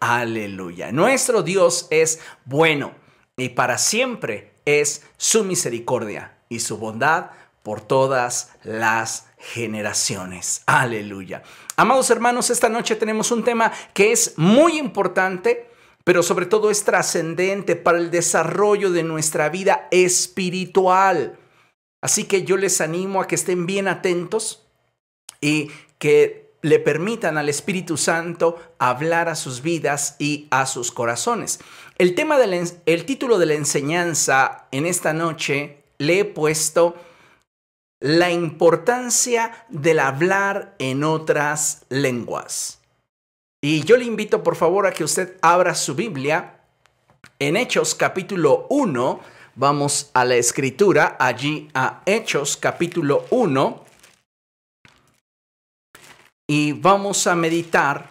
Aleluya. Nuestro Dios es bueno y para siempre es su misericordia y su bondad por todas las generaciones. Aleluya. Amados hermanos, esta noche tenemos un tema que es muy importante, pero sobre todo es trascendente para el desarrollo de nuestra vida espiritual. Así que yo les animo a que estén bien atentos y que le permitan al Espíritu Santo hablar a sus vidas y a sus corazones. El tema del el título de la enseñanza en esta noche le he puesto la importancia del hablar en otras lenguas. Y yo le invito por favor a que usted abra su Biblia en Hechos capítulo 1. Vamos a la escritura, allí a Hechos capítulo 1 y vamos a meditar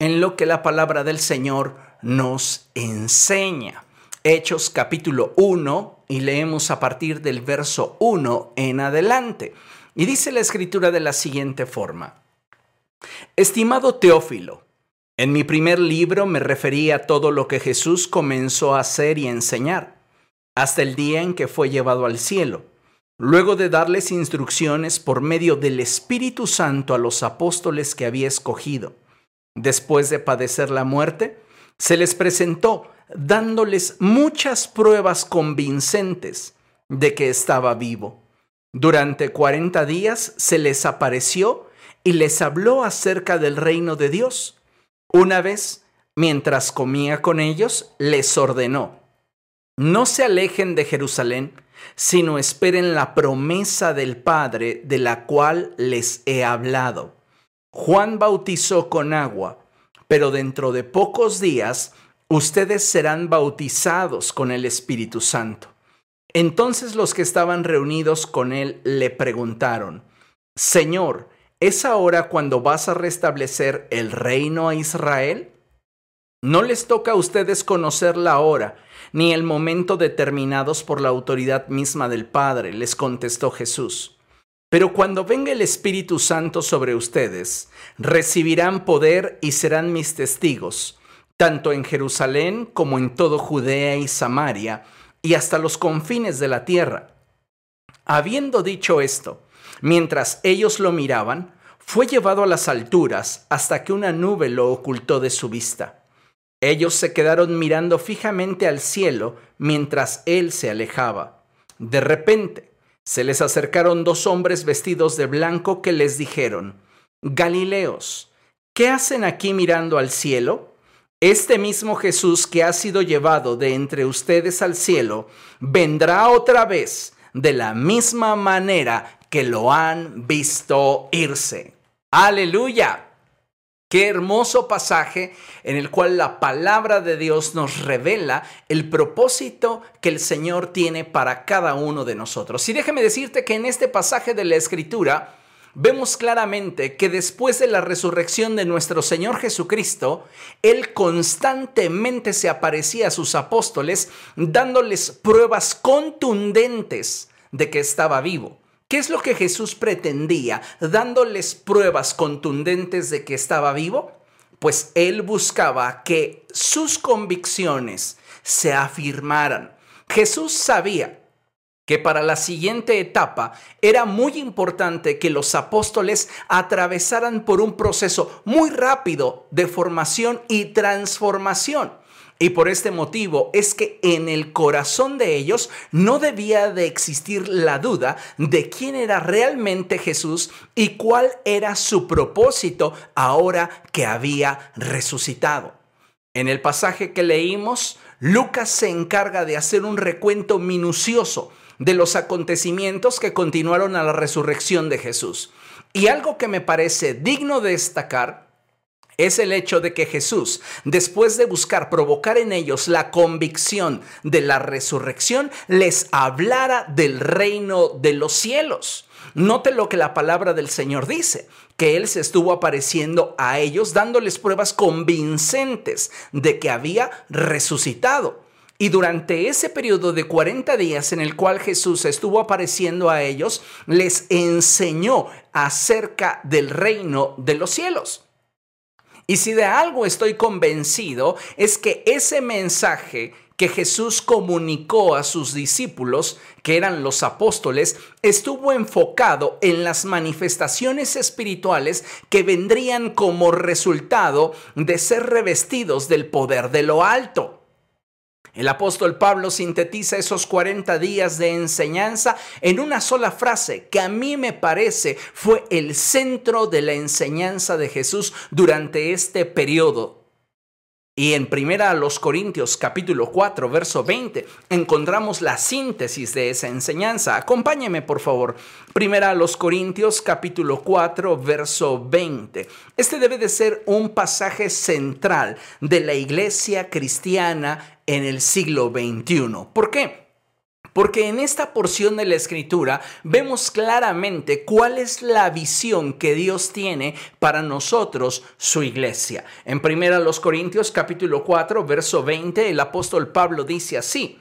en lo que la palabra del Señor nos enseña. Hechos capítulo 1 y leemos a partir del verso 1 en adelante. Y dice la escritura de la siguiente forma. Estimado Teófilo, en mi primer libro me referí a todo lo que Jesús comenzó a hacer y enseñar, hasta el día en que fue llevado al cielo luego de darles instrucciones por medio del Espíritu Santo a los apóstoles que había escogido. Después de padecer la muerte, se les presentó dándoles muchas pruebas convincentes de que estaba vivo. Durante cuarenta días se les apareció y les habló acerca del reino de Dios. Una vez, mientras comía con ellos, les ordenó, no se alejen de Jerusalén, sino esperen la promesa del Padre de la cual les he hablado. Juan bautizó con agua, pero dentro de pocos días ustedes serán bautizados con el Espíritu Santo. Entonces los que estaban reunidos con él le preguntaron, Señor, ¿es ahora cuando vas a restablecer el reino a Israel? No les toca a ustedes conocer la hora ni el momento determinados por la autoridad misma del Padre, les contestó Jesús. Pero cuando venga el Espíritu Santo sobre ustedes, recibirán poder y serán mis testigos, tanto en Jerusalén como en todo Judea y Samaria, y hasta los confines de la tierra. Habiendo dicho esto, mientras ellos lo miraban, fue llevado a las alturas hasta que una nube lo ocultó de su vista. Ellos se quedaron mirando fijamente al cielo mientras él se alejaba. De repente, se les acercaron dos hombres vestidos de blanco que les dijeron, Galileos, ¿qué hacen aquí mirando al cielo? Este mismo Jesús que ha sido llevado de entre ustedes al cielo, vendrá otra vez de la misma manera que lo han visto irse. Aleluya. Qué hermoso pasaje en el cual la palabra de Dios nos revela el propósito que el Señor tiene para cada uno de nosotros. Y déjeme decirte que en este pasaje de la Escritura vemos claramente que después de la resurrección de nuestro Señor Jesucristo, Él constantemente se aparecía a sus apóstoles dándoles pruebas contundentes de que estaba vivo. ¿Qué es lo que Jesús pretendía dándoles pruebas contundentes de que estaba vivo? Pues él buscaba que sus convicciones se afirmaran. Jesús sabía que para la siguiente etapa era muy importante que los apóstoles atravesaran por un proceso muy rápido de formación y transformación. Y por este motivo es que en el corazón de ellos no debía de existir la duda de quién era realmente Jesús y cuál era su propósito ahora que había resucitado. En el pasaje que leímos, Lucas se encarga de hacer un recuento minucioso de los acontecimientos que continuaron a la resurrección de Jesús. Y algo que me parece digno de destacar es el hecho de que Jesús, después de buscar provocar en ellos la convicción de la resurrección, les hablara del reino de los cielos. Note lo que la palabra del Señor dice, que Él se estuvo apareciendo a ellos dándoles pruebas convincentes de que había resucitado. Y durante ese periodo de 40 días en el cual Jesús estuvo apareciendo a ellos, les enseñó acerca del reino de los cielos. Y si de algo estoy convencido es que ese mensaje que Jesús comunicó a sus discípulos, que eran los apóstoles, estuvo enfocado en las manifestaciones espirituales que vendrían como resultado de ser revestidos del poder de lo alto. El apóstol Pablo sintetiza esos 40 días de enseñanza en una sola frase que a mí me parece fue el centro de la enseñanza de Jesús durante este periodo y en Primera a los Corintios capítulo 4 verso 20 encontramos la síntesis de esa enseñanza. Acompáñeme por favor. Primera a los Corintios capítulo 4 verso 20. Este debe de ser un pasaje central de la iglesia cristiana en el siglo XXI. ¿Por qué? Porque en esta porción de la escritura vemos claramente cuál es la visión que Dios tiene para nosotros, su iglesia. En 1 Corintios capítulo 4, verso 20, el apóstol Pablo dice así,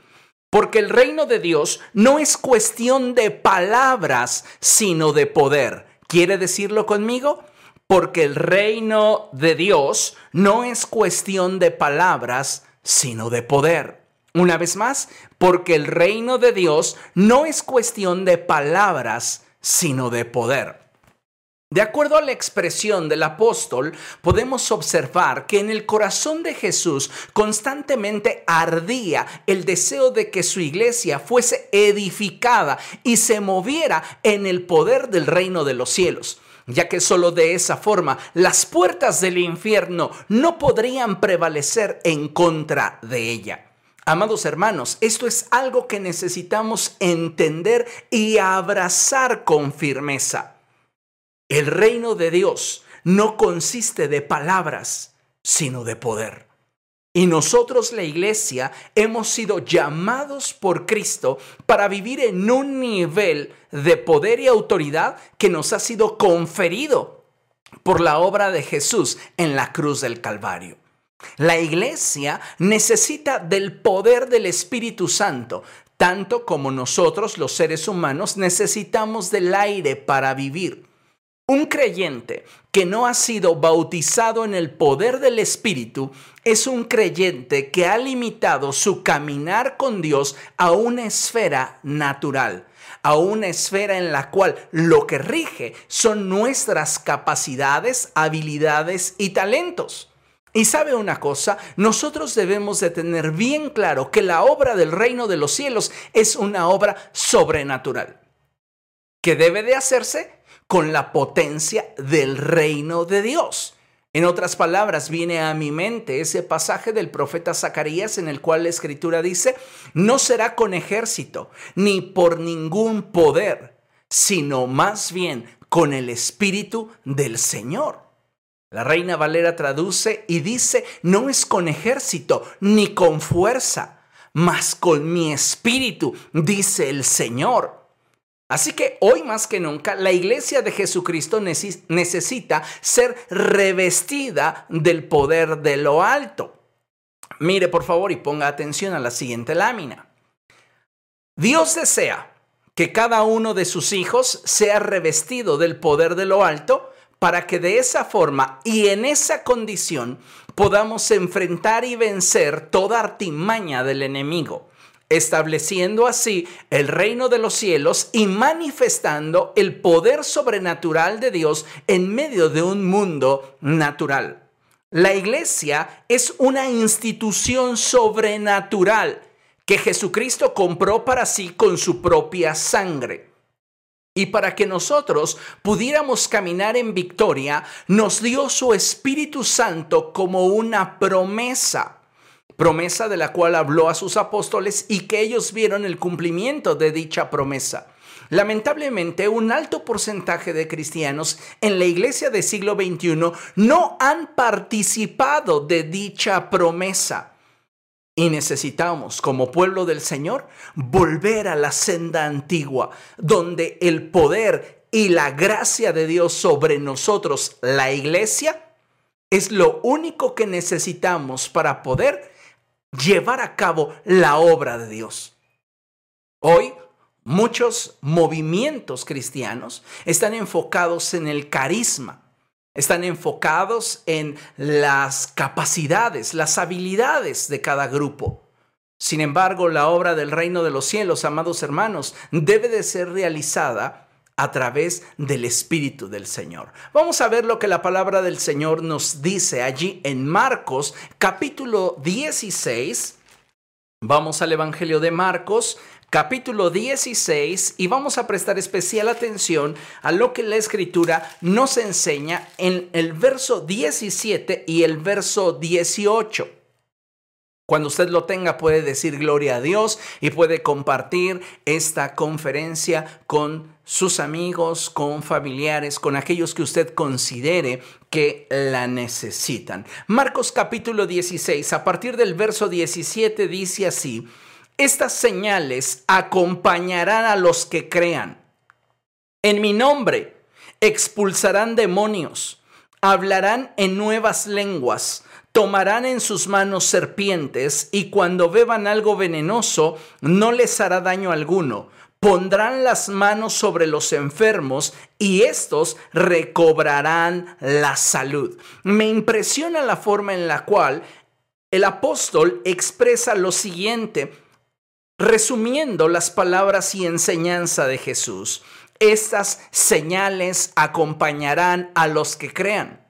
porque el reino de Dios no es cuestión de palabras, sino de poder. ¿Quiere decirlo conmigo? Porque el reino de Dios no es cuestión de palabras, sino de poder. Una vez más, porque el reino de Dios no es cuestión de palabras, sino de poder. De acuerdo a la expresión del apóstol, podemos observar que en el corazón de Jesús constantemente ardía el deseo de que su iglesia fuese edificada y se moviera en el poder del reino de los cielos ya que solo de esa forma las puertas del infierno no podrían prevalecer en contra de ella. Amados hermanos, esto es algo que necesitamos entender y abrazar con firmeza. El reino de Dios no consiste de palabras, sino de poder. Y nosotros, la iglesia, hemos sido llamados por Cristo para vivir en un nivel de poder y autoridad que nos ha sido conferido por la obra de Jesús en la cruz del Calvario. La iglesia necesita del poder del Espíritu Santo, tanto como nosotros los seres humanos necesitamos del aire para vivir. Un creyente que no ha sido bautizado en el poder del Espíritu es un creyente que ha limitado su caminar con Dios a una esfera natural, a una esfera en la cual lo que rige son nuestras capacidades, habilidades y talentos. Y sabe una cosa, nosotros debemos de tener bien claro que la obra del reino de los cielos es una obra sobrenatural, que debe de hacerse con la potencia del reino de Dios. En otras palabras, viene a mi mente ese pasaje del profeta Zacarías en el cual la escritura dice, no será con ejército, ni por ningún poder, sino más bien con el espíritu del Señor. La reina Valera traduce y dice, no es con ejército ni con fuerza, mas con mi espíritu, dice el Señor. Así que hoy más que nunca la iglesia de Jesucristo necesita ser revestida del poder de lo alto. Mire por favor y ponga atención a la siguiente lámina. Dios desea que cada uno de sus hijos sea revestido del poder de lo alto para que de esa forma y en esa condición podamos enfrentar y vencer toda artimaña del enemigo, estableciendo así el reino de los cielos y manifestando el poder sobrenatural de Dios en medio de un mundo natural. La iglesia es una institución sobrenatural que Jesucristo compró para sí con su propia sangre. Y para que nosotros pudiéramos caminar en victoria, nos dio su Espíritu Santo como una promesa. Promesa de la cual habló a sus apóstoles y que ellos vieron el cumplimiento de dicha promesa. Lamentablemente, un alto porcentaje de cristianos en la iglesia del siglo XXI no han participado de dicha promesa. Y necesitamos, como pueblo del Señor, volver a la senda antigua, donde el poder y la gracia de Dios sobre nosotros, la iglesia, es lo único que necesitamos para poder llevar a cabo la obra de Dios. Hoy, muchos movimientos cristianos están enfocados en el carisma, Están enfocados en las capacidades, las habilidades de cada grupo. Sin embargo, la obra del reino de los cielos, amados hermanos, debe de ser realizada a través del Espíritu del Señor. Vamos a ver lo que la palabra del Señor nos dice allí en Marcos capítulo 16. Vamos al Evangelio de Marcos capítulo 16 y vamos a prestar especial atención a lo que la escritura nos enseña en el verso 17 y el verso 18. Cuando usted lo tenga puede decir gloria a Dios y puede compartir esta conferencia con sus amigos, con familiares, con aquellos que usted considere que la necesitan. Marcos capítulo 16, a partir del verso 17 dice así, estas señales acompañarán a los que crean. En mi nombre expulsarán demonios, hablarán en nuevas lenguas tomarán en sus manos serpientes y cuando beban algo venenoso no les hará daño alguno. Pondrán las manos sobre los enfermos y estos recobrarán la salud. Me impresiona la forma en la cual el apóstol expresa lo siguiente, resumiendo las palabras y enseñanza de Jesús. Estas señales acompañarán a los que crean.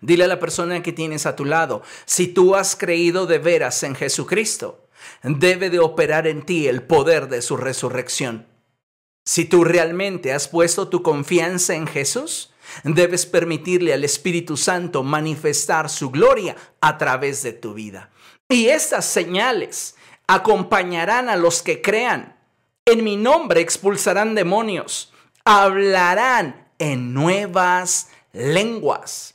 Dile a la persona que tienes a tu lado, si tú has creído de veras en Jesucristo, debe de operar en ti el poder de su resurrección. Si tú realmente has puesto tu confianza en Jesús, debes permitirle al Espíritu Santo manifestar su gloria a través de tu vida. Y estas señales acompañarán a los que crean. En mi nombre expulsarán demonios, hablarán en nuevas lenguas.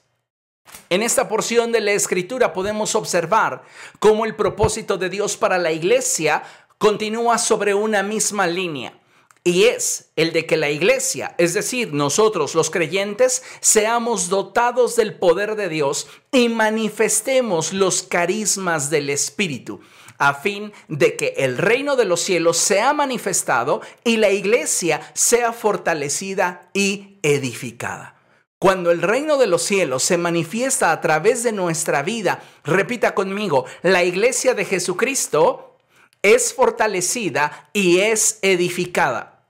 En esta porción de la escritura podemos observar cómo el propósito de Dios para la iglesia continúa sobre una misma línea. Y es el de que la iglesia, es decir, nosotros los creyentes, seamos dotados del poder de Dios y manifestemos los carismas del Espíritu, a fin de que el reino de los cielos sea manifestado y la iglesia sea fortalecida y edificada. Cuando el reino de los cielos se manifiesta a través de nuestra vida, repita conmigo, la iglesia de Jesucristo es fortalecida y es edificada.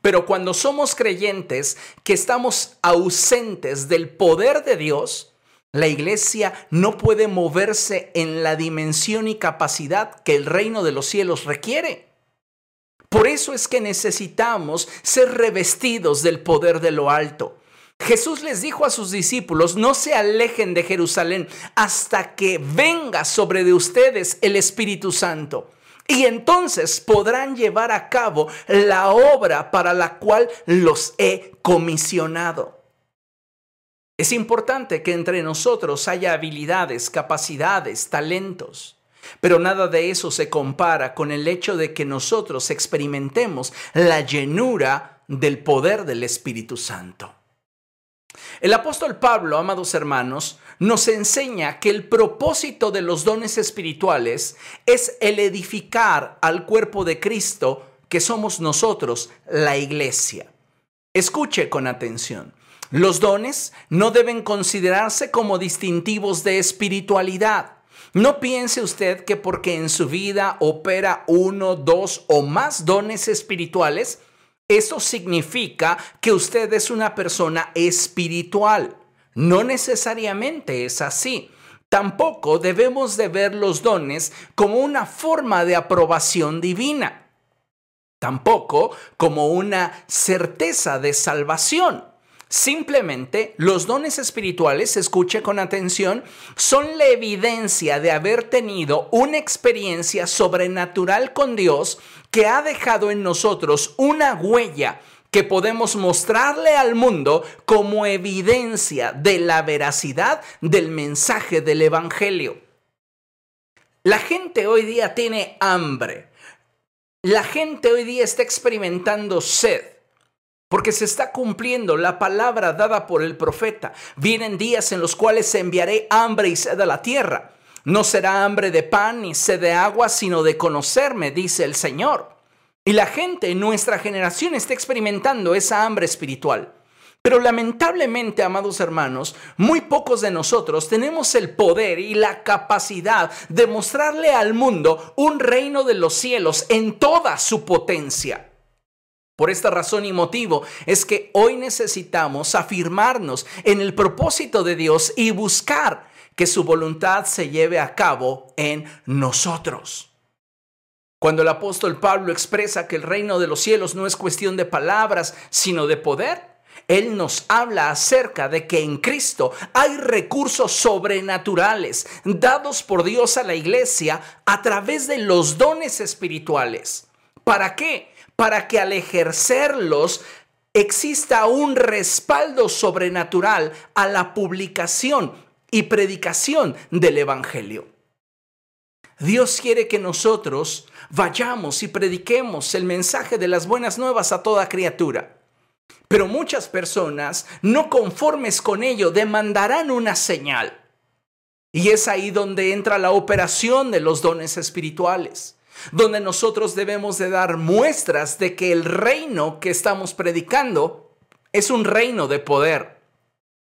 Pero cuando somos creyentes que estamos ausentes del poder de Dios, la iglesia no puede moverse en la dimensión y capacidad que el reino de los cielos requiere. Por eso es que necesitamos ser revestidos del poder de lo alto. Jesús les dijo a sus discípulos, no se alejen de Jerusalén hasta que venga sobre de ustedes el Espíritu Santo. Y entonces podrán llevar a cabo la obra para la cual los he comisionado. Es importante que entre nosotros haya habilidades, capacidades, talentos. Pero nada de eso se compara con el hecho de que nosotros experimentemos la llenura del poder del Espíritu Santo. El apóstol Pablo, amados hermanos, nos enseña que el propósito de los dones espirituales es el edificar al cuerpo de Cristo, que somos nosotros, la iglesia. Escuche con atención. Los dones no deben considerarse como distintivos de espiritualidad. No piense usted que porque en su vida opera uno, dos o más dones espirituales, eso significa que usted es una persona espiritual. No necesariamente es así. Tampoco debemos de ver los dones como una forma de aprobación divina. Tampoco como una certeza de salvación. Simplemente los dones espirituales, escuche con atención, son la evidencia de haber tenido una experiencia sobrenatural con Dios que ha dejado en nosotros una huella que podemos mostrarle al mundo como evidencia de la veracidad del mensaje del Evangelio. La gente hoy día tiene hambre. La gente hoy día está experimentando sed porque se está cumpliendo la palabra dada por el profeta. Vienen días en los cuales enviaré hambre y sed a la tierra. No será hambre de pan ni sed de agua, sino de conocerme, dice el Señor. Y la gente en nuestra generación está experimentando esa hambre espiritual. Pero lamentablemente, amados hermanos, muy pocos de nosotros tenemos el poder y la capacidad de mostrarle al mundo un reino de los cielos en toda su potencia. Por esta razón y motivo es que hoy necesitamos afirmarnos en el propósito de Dios y buscar que su voluntad se lleve a cabo en nosotros. Cuando el apóstol Pablo expresa que el reino de los cielos no es cuestión de palabras, sino de poder, él nos habla acerca de que en Cristo hay recursos sobrenaturales dados por Dios a la iglesia a través de los dones espirituales. ¿Para qué? Para que al ejercerlos exista un respaldo sobrenatural a la publicación y predicación del Evangelio. Dios quiere que nosotros vayamos y prediquemos el mensaje de las buenas nuevas a toda criatura. Pero muchas personas, no conformes con ello, demandarán una señal. Y es ahí donde entra la operación de los dones espirituales, donde nosotros debemos de dar muestras de que el reino que estamos predicando es un reino de poder.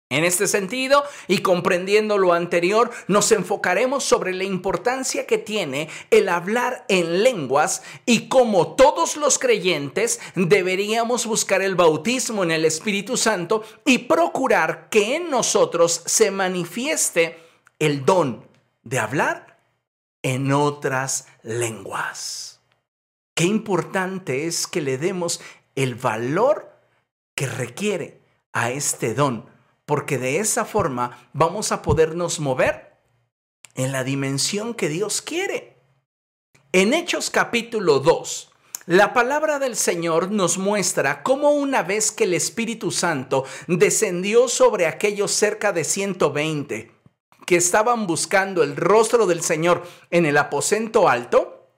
En este sentido, y comprendiendo lo anterior, nos enfocaremos sobre la importancia que tiene el hablar en lenguas y cómo todos los creyentes deberíamos buscar el bautismo en el Espíritu Santo y procurar que en nosotros se manifieste el don de hablar en otras lenguas. Qué importante es que le demos el valor que requiere a este don porque de esa forma vamos a podernos mover en la dimensión que Dios quiere. En Hechos capítulo 2, la palabra del Señor nos muestra cómo una vez que el Espíritu Santo descendió sobre aquellos cerca de 120 que estaban buscando el rostro del Señor en el aposento alto,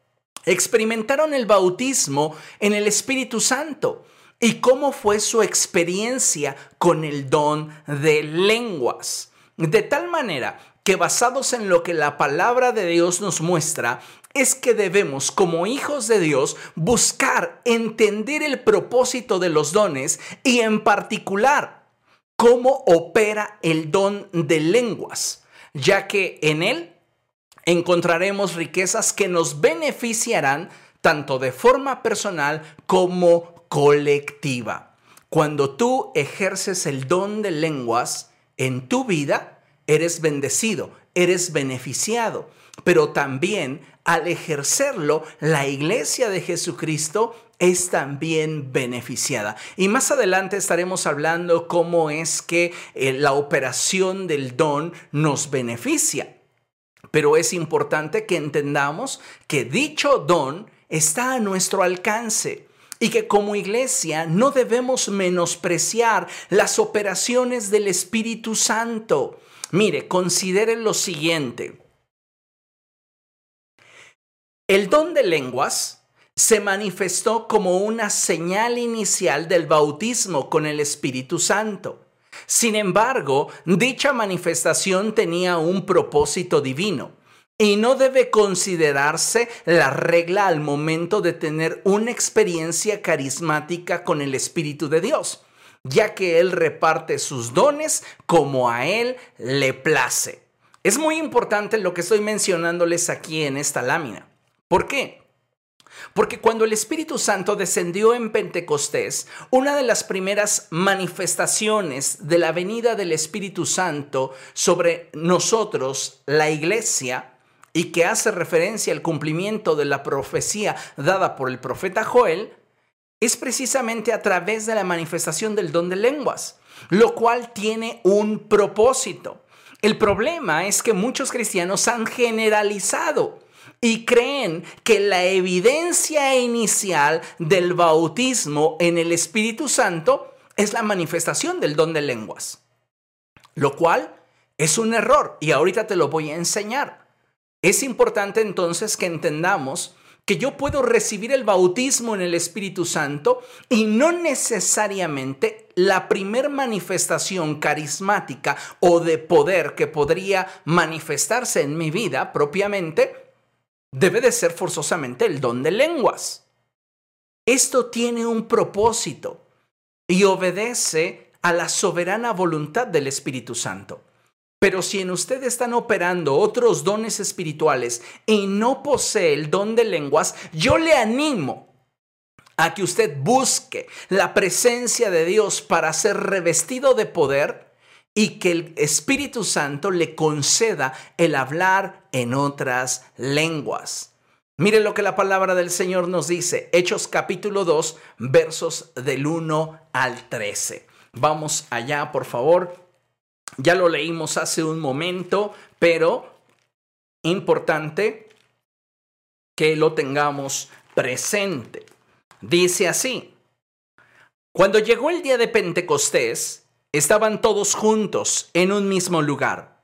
experimentaron el bautismo en el Espíritu Santo y cómo fue su experiencia con el don de lenguas. De tal manera que basados en lo que la palabra de Dios nos muestra, es que debemos como hijos de Dios buscar entender el propósito de los dones y en particular cómo opera el don de lenguas, ya que en él encontraremos riquezas que nos beneficiarán tanto de forma personal como colectiva. Cuando tú ejerces el don de lenguas en tu vida, eres bendecido, eres beneficiado, pero también al ejercerlo, la iglesia de Jesucristo es también beneficiada. Y más adelante estaremos hablando cómo es que eh, la operación del don nos beneficia. Pero es importante que entendamos que dicho don está a nuestro alcance y que como iglesia no debemos menospreciar las operaciones del Espíritu Santo. Mire, considere lo siguiente. El don de lenguas se manifestó como una señal inicial del bautismo con el Espíritu Santo. Sin embargo, dicha manifestación tenía un propósito divino y no debe considerarse la regla al momento de tener una experiencia carismática con el Espíritu de Dios, ya que Él reparte sus dones como a Él le place. Es muy importante lo que estoy mencionándoles aquí en esta lámina. ¿Por qué? Porque cuando el Espíritu Santo descendió en Pentecostés, una de las primeras manifestaciones de la venida del Espíritu Santo sobre nosotros, la iglesia, y que hace referencia al cumplimiento de la profecía dada por el profeta Joel, es precisamente a través de la manifestación del don de lenguas, lo cual tiene un propósito. El problema es que muchos cristianos han generalizado y creen que la evidencia inicial del bautismo en el Espíritu Santo es la manifestación del don de lenguas, lo cual es un error y ahorita te lo voy a enseñar. Es importante entonces que entendamos que yo puedo recibir el bautismo en el Espíritu Santo y no necesariamente la primer manifestación carismática o de poder que podría manifestarse en mi vida propiamente debe de ser forzosamente el don de lenguas. Esto tiene un propósito y obedece a la soberana voluntad del Espíritu Santo. Pero si en usted están operando otros dones espirituales y no posee el don de lenguas, yo le animo a que usted busque la presencia de Dios para ser revestido de poder y que el Espíritu Santo le conceda el hablar en otras lenguas. Mire lo que la palabra del Señor nos dice, Hechos capítulo 2, versos del 1 al 13. Vamos allá, por favor. Ya lo leímos hace un momento, pero importante que lo tengamos presente. Dice así, cuando llegó el día de Pentecostés, estaban todos juntos en un mismo lugar.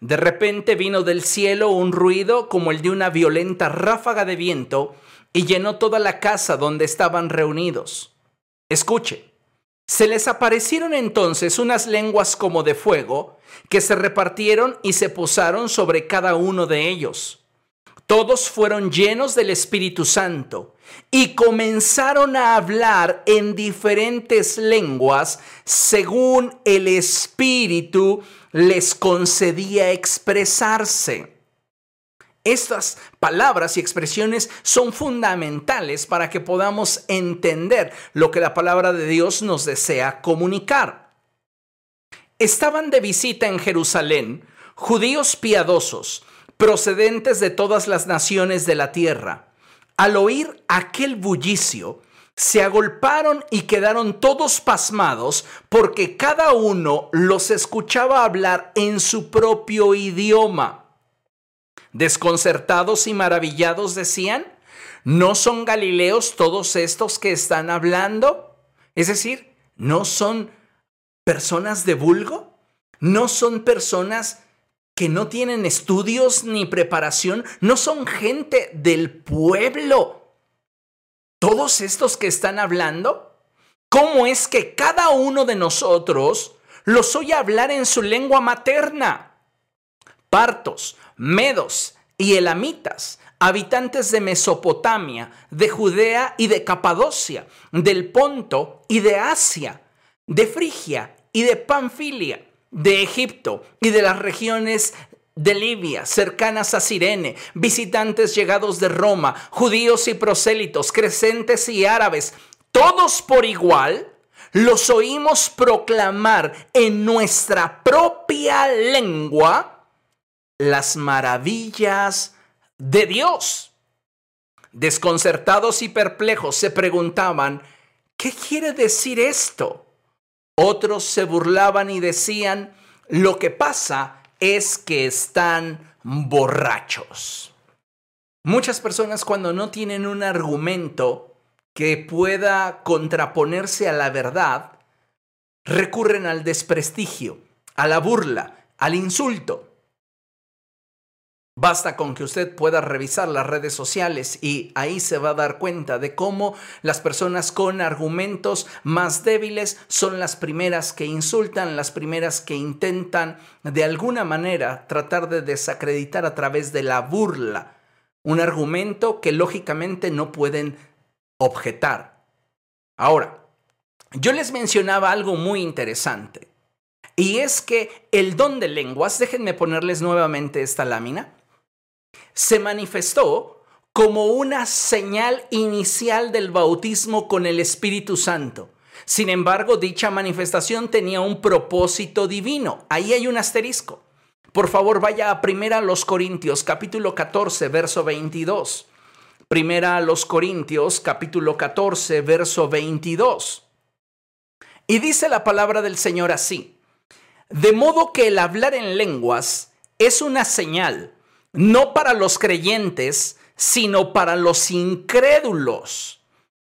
De repente vino del cielo un ruido como el de una violenta ráfaga de viento y llenó toda la casa donde estaban reunidos. Escuche, se les aparecieron entonces unas lenguas como de fuego que se repartieron y se posaron sobre cada uno de ellos. Todos fueron llenos del Espíritu Santo y comenzaron a hablar en diferentes lenguas según el Espíritu les concedía expresarse. Estas palabras y expresiones son fundamentales para que podamos entender lo que la palabra de Dios nos desea comunicar. Estaban de visita en Jerusalén judíos piadosos, procedentes de todas las naciones de la tierra. Al oír aquel bullicio, se agolparon y quedaron todos pasmados porque cada uno los escuchaba hablar en su propio idioma. Desconcertados y maravillados decían, ¿no son galileos todos estos que están hablando? Es decir, ¿no son personas de vulgo? ¿No son personas que no tienen estudios ni preparación? ¿No son gente del pueblo? todos estos que están hablando? ¿Cómo es que cada uno de nosotros los oye hablar en su lengua materna? Partos, medos y elamitas, habitantes de Mesopotamia, de Judea y de Capadocia, del Ponto y de Asia, de Frigia y de Panfilia, de Egipto y de las regiones de Libia, cercanas a Sirene, visitantes llegados de Roma, judíos y prosélitos, crecentes y árabes, todos por igual, los oímos proclamar en nuestra propia lengua las maravillas de Dios. Desconcertados y perplejos se preguntaban, ¿qué quiere decir esto? Otros se burlaban y decían, lo que pasa es que están borrachos. Muchas personas cuando no tienen un argumento que pueda contraponerse a la verdad, recurren al desprestigio, a la burla, al insulto. Basta con que usted pueda revisar las redes sociales y ahí se va a dar cuenta de cómo las personas con argumentos más débiles son las primeras que insultan, las primeras que intentan de alguna manera tratar de desacreditar a través de la burla un argumento que lógicamente no pueden objetar. Ahora, yo les mencionaba algo muy interesante. Y es que el don de lenguas, déjenme ponerles nuevamente esta lámina, se manifestó como una señal inicial del bautismo con el Espíritu Santo. Sin embargo, dicha manifestación tenía un propósito divino. Ahí hay un asterisco. Por favor, vaya a Primera a los Corintios, capítulo 14, verso 22. Primera a los Corintios, capítulo 14, verso 22. Y dice la palabra del Señor así. De modo que el hablar en lenguas es una señal no para los creyentes, sino para los incrédulos.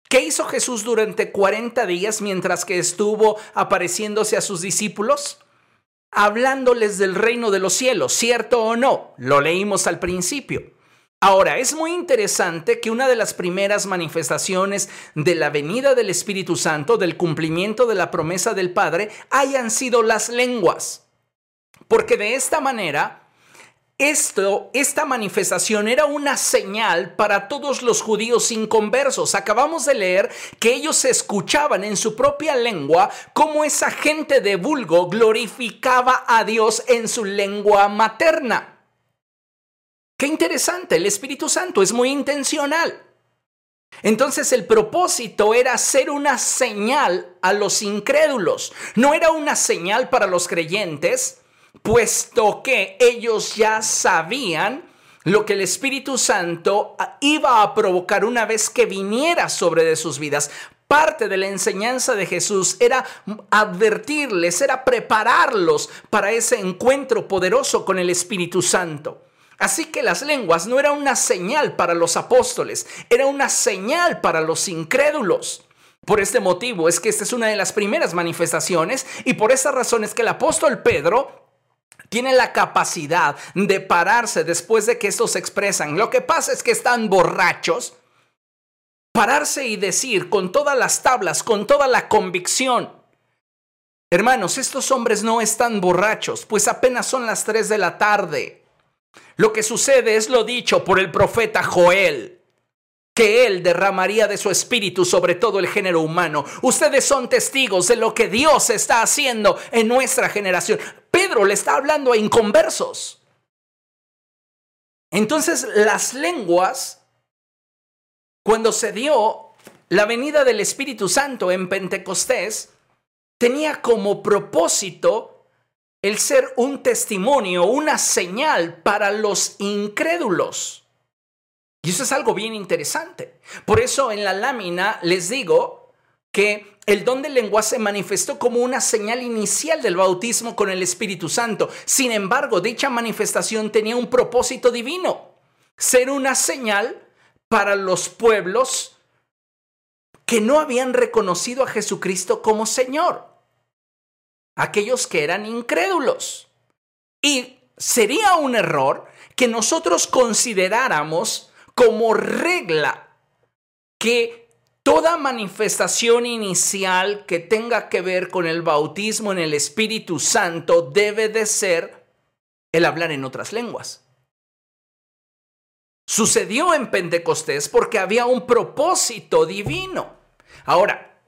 ¿Qué hizo Jesús durante 40 días mientras que estuvo apareciéndose a sus discípulos? Hablándoles del reino de los cielos, ¿cierto o no? Lo leímos al principio. Ahora, es muy interesante que una de las primeras manifestaciones de la venida del Espíritu Santo, del cumplimiento de la promesa del Padre, hayan sido las lenguas. Porque de esta manera esto, esta manifestación era una señal para todos los judíos inconversos. Acabamos de leer que ellos escuchaban en su propia lengua cómo esa gente de vulgo glorificaba a Dios en su lengua materna. Qué interesante, el Espíritu Santo es muy intencional. Entonces el propósito era ser una señal a los incrédulos, no era una señal para los creyentes, puesto que ellos ya sabían lo que el Espíritu Santo iba a provocar una vez que viniera sobre de sus vidas. Parte de la enseñanza de Jesús era advertirles, era prepararlos para ese encuentro poderoso con el Espíritu Santo. Así que las lenguas no era una señal para los apóstoles, era una señal para los incrédulos. Por este motivo es que esta es una de las primeras manifestaciones y por esa razón es que el apóstol Pedro tiene la capacidad de pararse después de que estos se expresan. Lo que pasa es que están borrachos. Pararse y decir con todas las tablas, con toda la convicción. Hermanos, estos hombres no están borrachos, pues apenas son las 3 de la tarde. Lo que sucede es lo dicho por el profeta Joel que Él derramaría de su espíritu sobre todo el género humano. Ustedes son testigos de lo que Dios está haciendo en nuestra generación. Pedro le está hablando a inconversos. Entonces las lenguas, cuando se dio la venida del Espíritu Santo en Pentecostés, tenía como propósito el ser un testimonio, una señal para los incrédulos. Y eso es algo bien interesante. Por eso en la lámina les digo que el don del lenguaje se manifestó como una señal inicial del bautismo con el Espíritu Santo. Sin embargo, dicha manifestación tenía un propósito divino, ser una señal para los pueblos que no habían reconocido a Jesucristo como Señor, aquellos que eran incrédulos. Y sería un error que nosotros consideráramos como regla que toda manifestación inicial que tenga que ver con el bautismo en el Espíritu Santo debe de ser el hablar en otras lenguas. Sucedió en Pentecostés porque había un propósito divino. Ahora,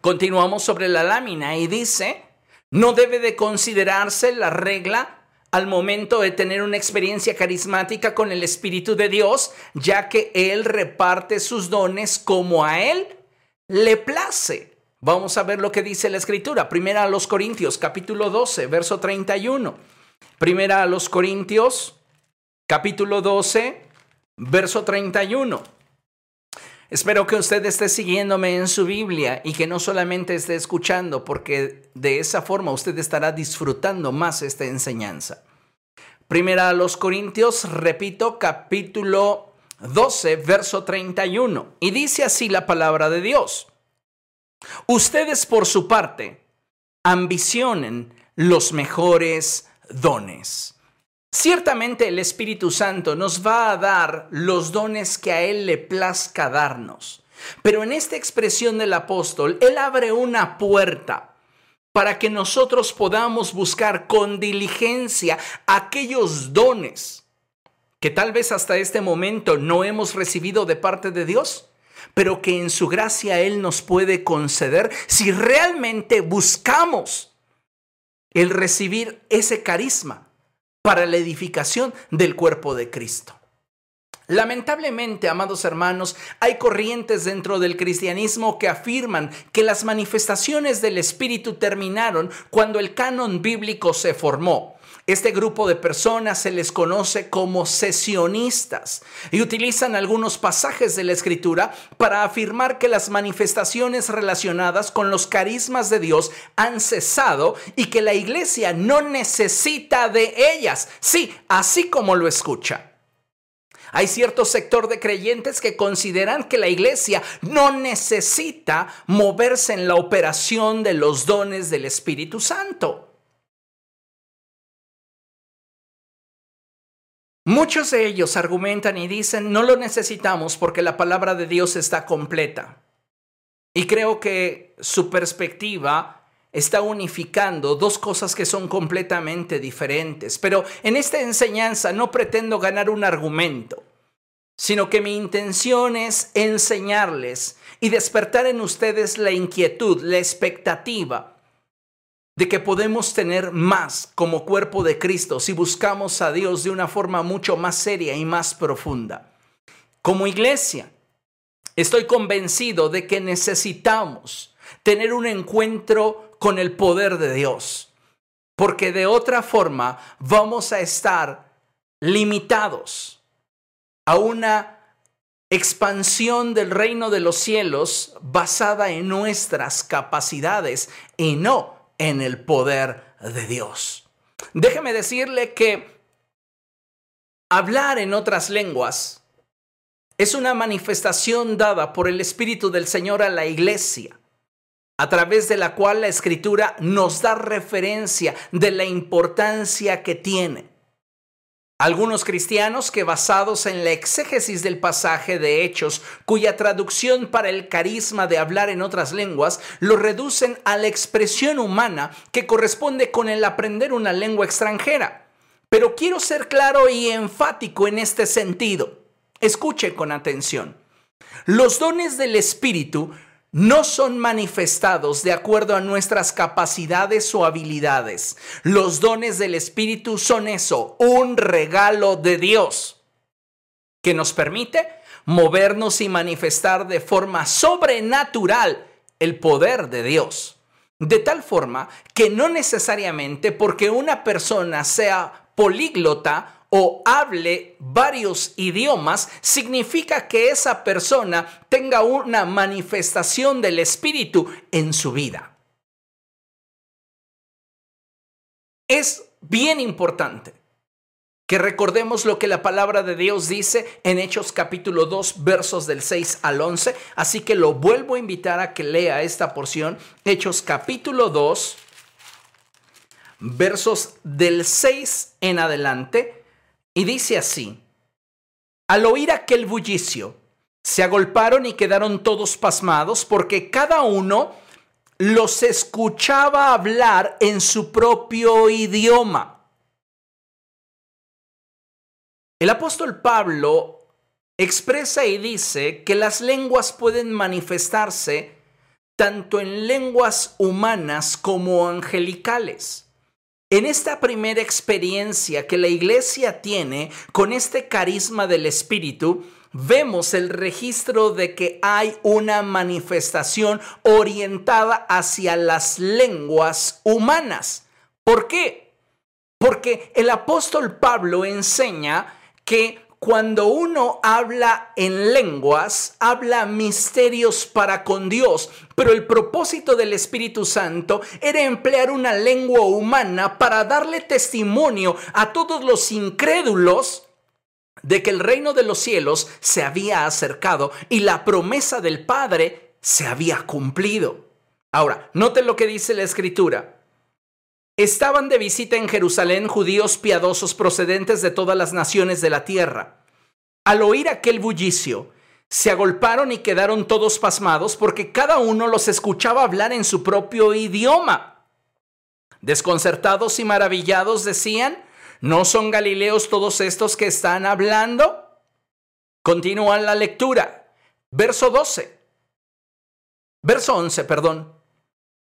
continuamos sobre la lámina y dice, no debe de considerarse la regla al momento de tener una experiencia carismática con el Espíritu de Dios, ya que Él reparte sus dones como a Él le place. Vamos a ver lo que dice la Escritura. Primera a los Corintios, capítulo 12, verso 31. Primera a los Corintios, capítulo 12, verso 31. Espero que usted esté siguiéndome en su Biblia y que no solamente esté escuchando, porque de esa forma usted estará disfrutando más esta enseñanza. Primera a los Corintios, repito, capítulo 12, verso 31. Y dice así la palabra de Dios. Ustedes por su parte ambicionen los mejores dones Ciertamente el Espíritu Santo nos va a dar los dones que a Él le plazca darnos. Pero en esta expresión del apóstol, Él abre una puerta para que nosotros podamos buscar con diligencia aquellos dones que tal vez hasta este momento no hemos recibido de parte de Dios, pero que en su gracia Él nos puede conceder si realmente buscamos el recibir ese carisma para la edificación del cuerpo de Cristo. Lamentablemente, amados hermanos, hay corrientes dentro del cristianismo que afirman que las manifestaciones del Espíritu terminaron cuando el canon bíblico se formó. Este grupo de personas se les conoce como sesionistas y utilizan algunos pasajes de la escritura para afirmar que las manifestaciones relacionadas con los carismas de Dios han cesado y que la iglesia no necesita de ellas. Sí, así como lo escucha. Hay cierto sector de creyentes que consideran que la iglesia no necesita moverse en la operación de los dones del Espíritu Santo. Muchos de ellos argumentan y dicen, no lo necesitamos porque la palabra de Dios está completa. Y creo que su perspectiva está unificando dos cosas que son completamente diferentes. Pero en esta enseñanza no pretendo ganar un argumento, sino que mi intención es enseñarles y despertar en ustedes la inquietud, la expectativa de que podemos tener más como cuerpo de Cristo si buscamos a Dios de una forma mucho más seria y más profunda. Como iglesia, estoy convencido de que necesitamos tener un encuentro con el poder de Dios, porque de otra forma vamos a estar limitados a una expansión del reino de los cielos basada en nuestras capacidades y no en el poder de Dios. Déjeme decirle que hablar en otras lenguas es una manifestación dada por el Espíritu del Señor a la iglesia, a través de la cual la Escritura nos da referencia de la importancia que tiene. Algunos cristianos que basados en la exégesis del pasaje de Hechos, cuya traducción para el carisma de hablar en otras lenguas, lo reducen a la expresión humana que corresponde con el aprender una lengua extranjera. Pero quiero ser claro y enfático en este sentido. Escuche con atención. Los dones del Espíritu no son manifestados de acuerdo a nuestras capacidades o habilidades. Los dones del Espíritu son eso, un regalo de Dios que nos permite movernos y manifestar de forma sobrenatural el poder de Dios. De tal forma que no necesariamente porque una persona sea políglota o hable varios idiomas, significa que esa persona tenga una manifestación del Espíritu en su vida. Es bien importante que recordemos lo que la palabra de Dios dice en Hechos capítulo 2 versos del 6 al 11, así que lo vuelvo a invitar a que lea esta porción, Hechos capítulo 2 versos del 6 en adelante y dice así, al oír aquel bullicio, se agolparon y quedaron todos pasmados porque cada uno los escuchaba hablar en su propio idioma. El apóstol Pablo expresa y dice que las lenguas pueden manifestarse tanto en lenguas humanas como angelicales. En esta primera experiencia que la iglesia tiene con este carisma del Espíritu, vemos el registro de que hay una manifestación orientada hacia las lenguas humanas. ¿Por qué? Porque el apóstol Pablo enseña que cuando uno habla en lenguas, habla misterios para con Dios, pero el propósito del Espíritu Santo era emplear una lengua humana para darle testimonio a todos los incrédulos de que el reino de los cielos se había acercado y la promesa del Padre se había cumplido. Ahora, noten lo que dice la Escritura. Estaban de visita en Jerusalén judíos piadosos procedentes de todas las naciones de la tierra. Al oír aquel bullicio, se agolparon y quedaron todos pasmados porque cada uno los escuchaba hablar en su propio idioma. Desconcertados y maravillados decían, ¿no son galileos todos estos que están hablando? Continúan la lectura. Verso 12. Verso 11, perdón.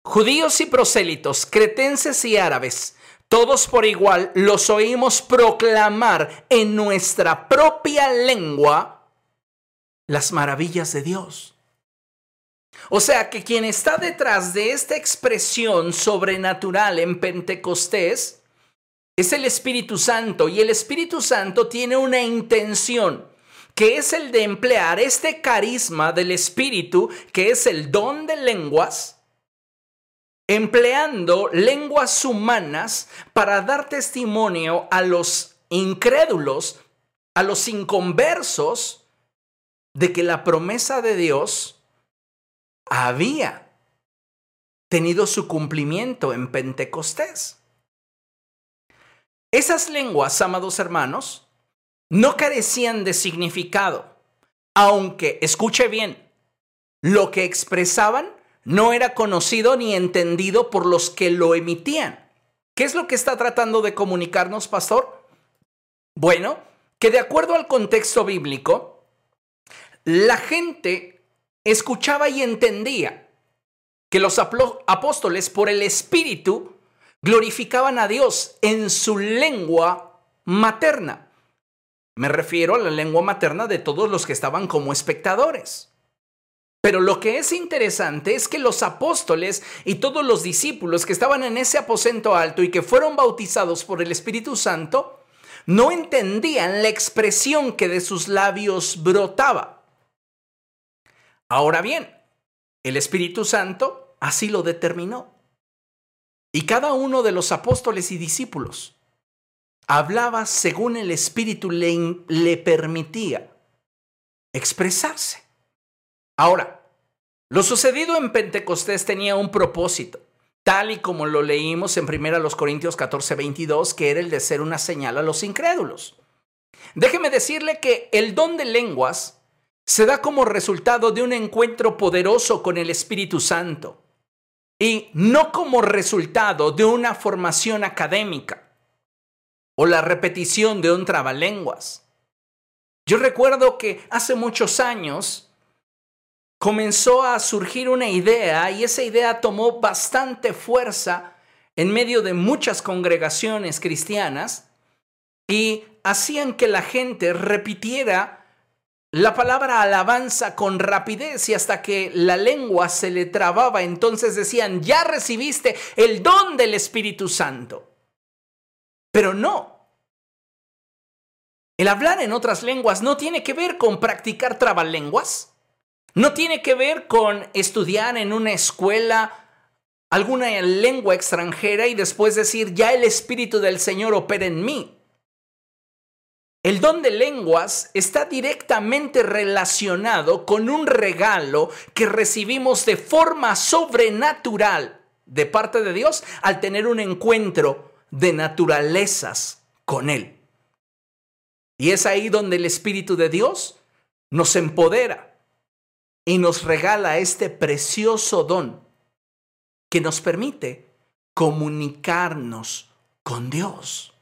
Judíos y prosélitos, cretenses y árabes, todos por igual los oímos proclamar en nuestra propia lengua las maravillas de Dios. O sea que quien está detrás de esta expresión sobrenatural en Pentecostés es el Espíritu Santo y el Espíritu Santo tiene una intención que es el de emplear este carisma del Espíritu, que es el don de lenguas, empleando lenguas humanas para dar testimonio a los incrédulos, a los inconversos, de que la promesa de Dios había tenido su cumplimiento en Pentecostés. Esas lenguas, amados hermanos, no carecían de significado, aunque, escuche bien, lo que expresaban no era conocido ni entendido por los que lo emitían. ¿Qué es lo que está tratando de comunicarnos, pastor? Bueno, que de acuerdo al contexto bíblico, la gente escuchaba y entendía que los apóstoles por el Espíritu glorificaban a Dios en su lengua materna. Me refiero a la lengua materna de todos los que estaban como espectadores. Pero lo que es interesante es que los apóstoles y todos los discípulos que estaban en ese aposento alto y que fueron bautizados por el Espíritu Santo, no entendían la expresión que de sus labios brotaba. Ahora bien, el Espíritu Santo así lo determinó. Y cada uno de los apóstoles y discípulos hablaba según el Espíritu le, permitía expresarse. Ahora, lo sucedido en Pentecostés tenía un propósito, tal y como lo leímos en 1 Corintios 14, 22, que era el de ser una señal a los incrédulos. Déjeme decirle que el don de lenguas se da como resultado de un encuentro poderoso con el Espíritu Santo y no como resultado de una formación académica o la repetición de un trabalenguas. Yo recuerdo que hace muchos años comenzó a surgir una idea y esa idea tomó bastante fuerza en medio de muchas congregaciones cristianas y hacían que la gente repitiera la palabra alabanza con rapidez y hasta que la lengua se le trababa, entonces decían, ya recibiste el don del Espíritu Santo. Pero no. El hablar en otras lenguas no tiene que ver con practicar trabalenguas. No tiene que ver con estudiar en una escuela alguna lengua extranjera y después decir, ya el Espíritu del Señor opera en mí. El don de lenguas está directamente relacionado con un regalo que recibimos de forma sobrenatural de parte de Dios al tener un encuentro de naturalezas con Él. Y es ahí donde el Espíritu de Dios nos empodera y nos regala este precioso don que nos permite comunicarnos con Dios.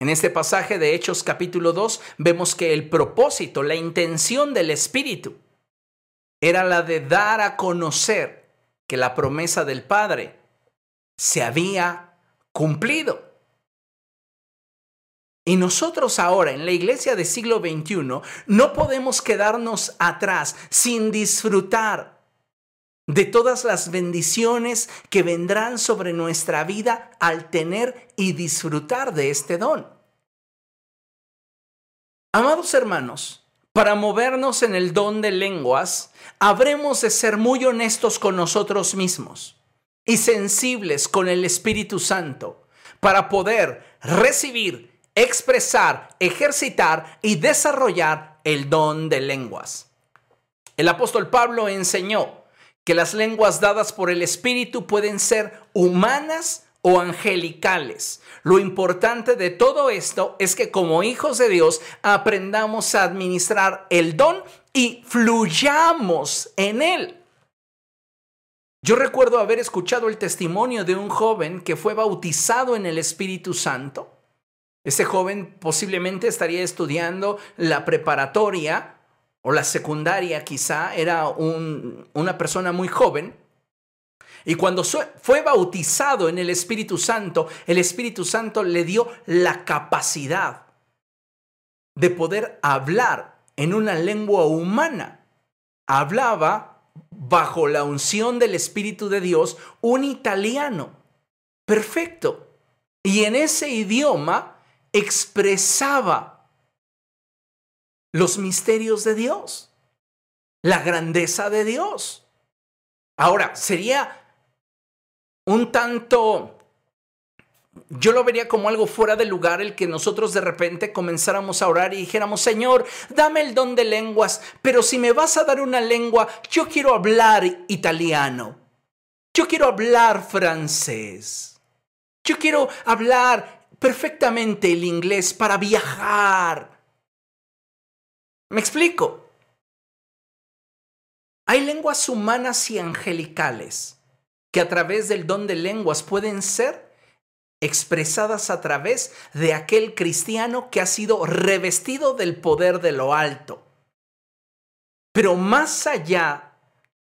En este pasaje de Hechos capítulo 2 vemos que el propósito, la intención del Espíritu era la de dar a conocer que la promesa del Padre se había cumplido. Y nosotros ahora en la iglesia del siglo XXI no podemos quedarnos atrás sin disfrutar de todas las bendiciones que vendrán sobre nuestra vida al tener y disfrutar de este don. Amados hermanos, para movernos en el don de lenguas, habremos de ser muy honestos con nosotros mismos y sensibles con el Espíritu Santo para poder recibir expresar, ejercitar y desarrollar el don de lenguas. El apóstol Pablo enseñó que las lenguas dadas por el Espíritu pueden ser humanas o angelicales. Lo importante de todo esto es que como hijos de Dios aprendamos a administrar el don y fluyamos en él. Yo recuerdo haber escuchado el testimonio de un joven que fue bautizado en el Espíritu Santo ese joven posiblemente estaría estudiando la preparatoria o la secundaria quizá, era una persona muy joven. Y cuando fue bautizado en el Espíritu Santo, el Espíritu Santo le dio la capacidad de poder hablar en una lengua humana. Hablaba bajo la unción del Espíritu de Dios un italiano. Perfecto. Y en ese idioma expresaba los misterios de Dios, la grandeza de Dios. Ahora, sería un tanto, yo lo vería como algo fuera de lugar el que nosotros de repente comenzáramos a orar y dijéramos, Señor, dame el don de lenguas, pero si me vas a dar una lengua, yo quiero hablar italiano, yo quiero hablar francés, yo quiero hablar perfectamente el inglés para viajar. ¿Me explico? Hay lenguas humanas y angelicales que a través del don de lenguas pueden ser expresadas a través de aquel cristiano que ha sido revestido del poder de lo alto. Pero más allá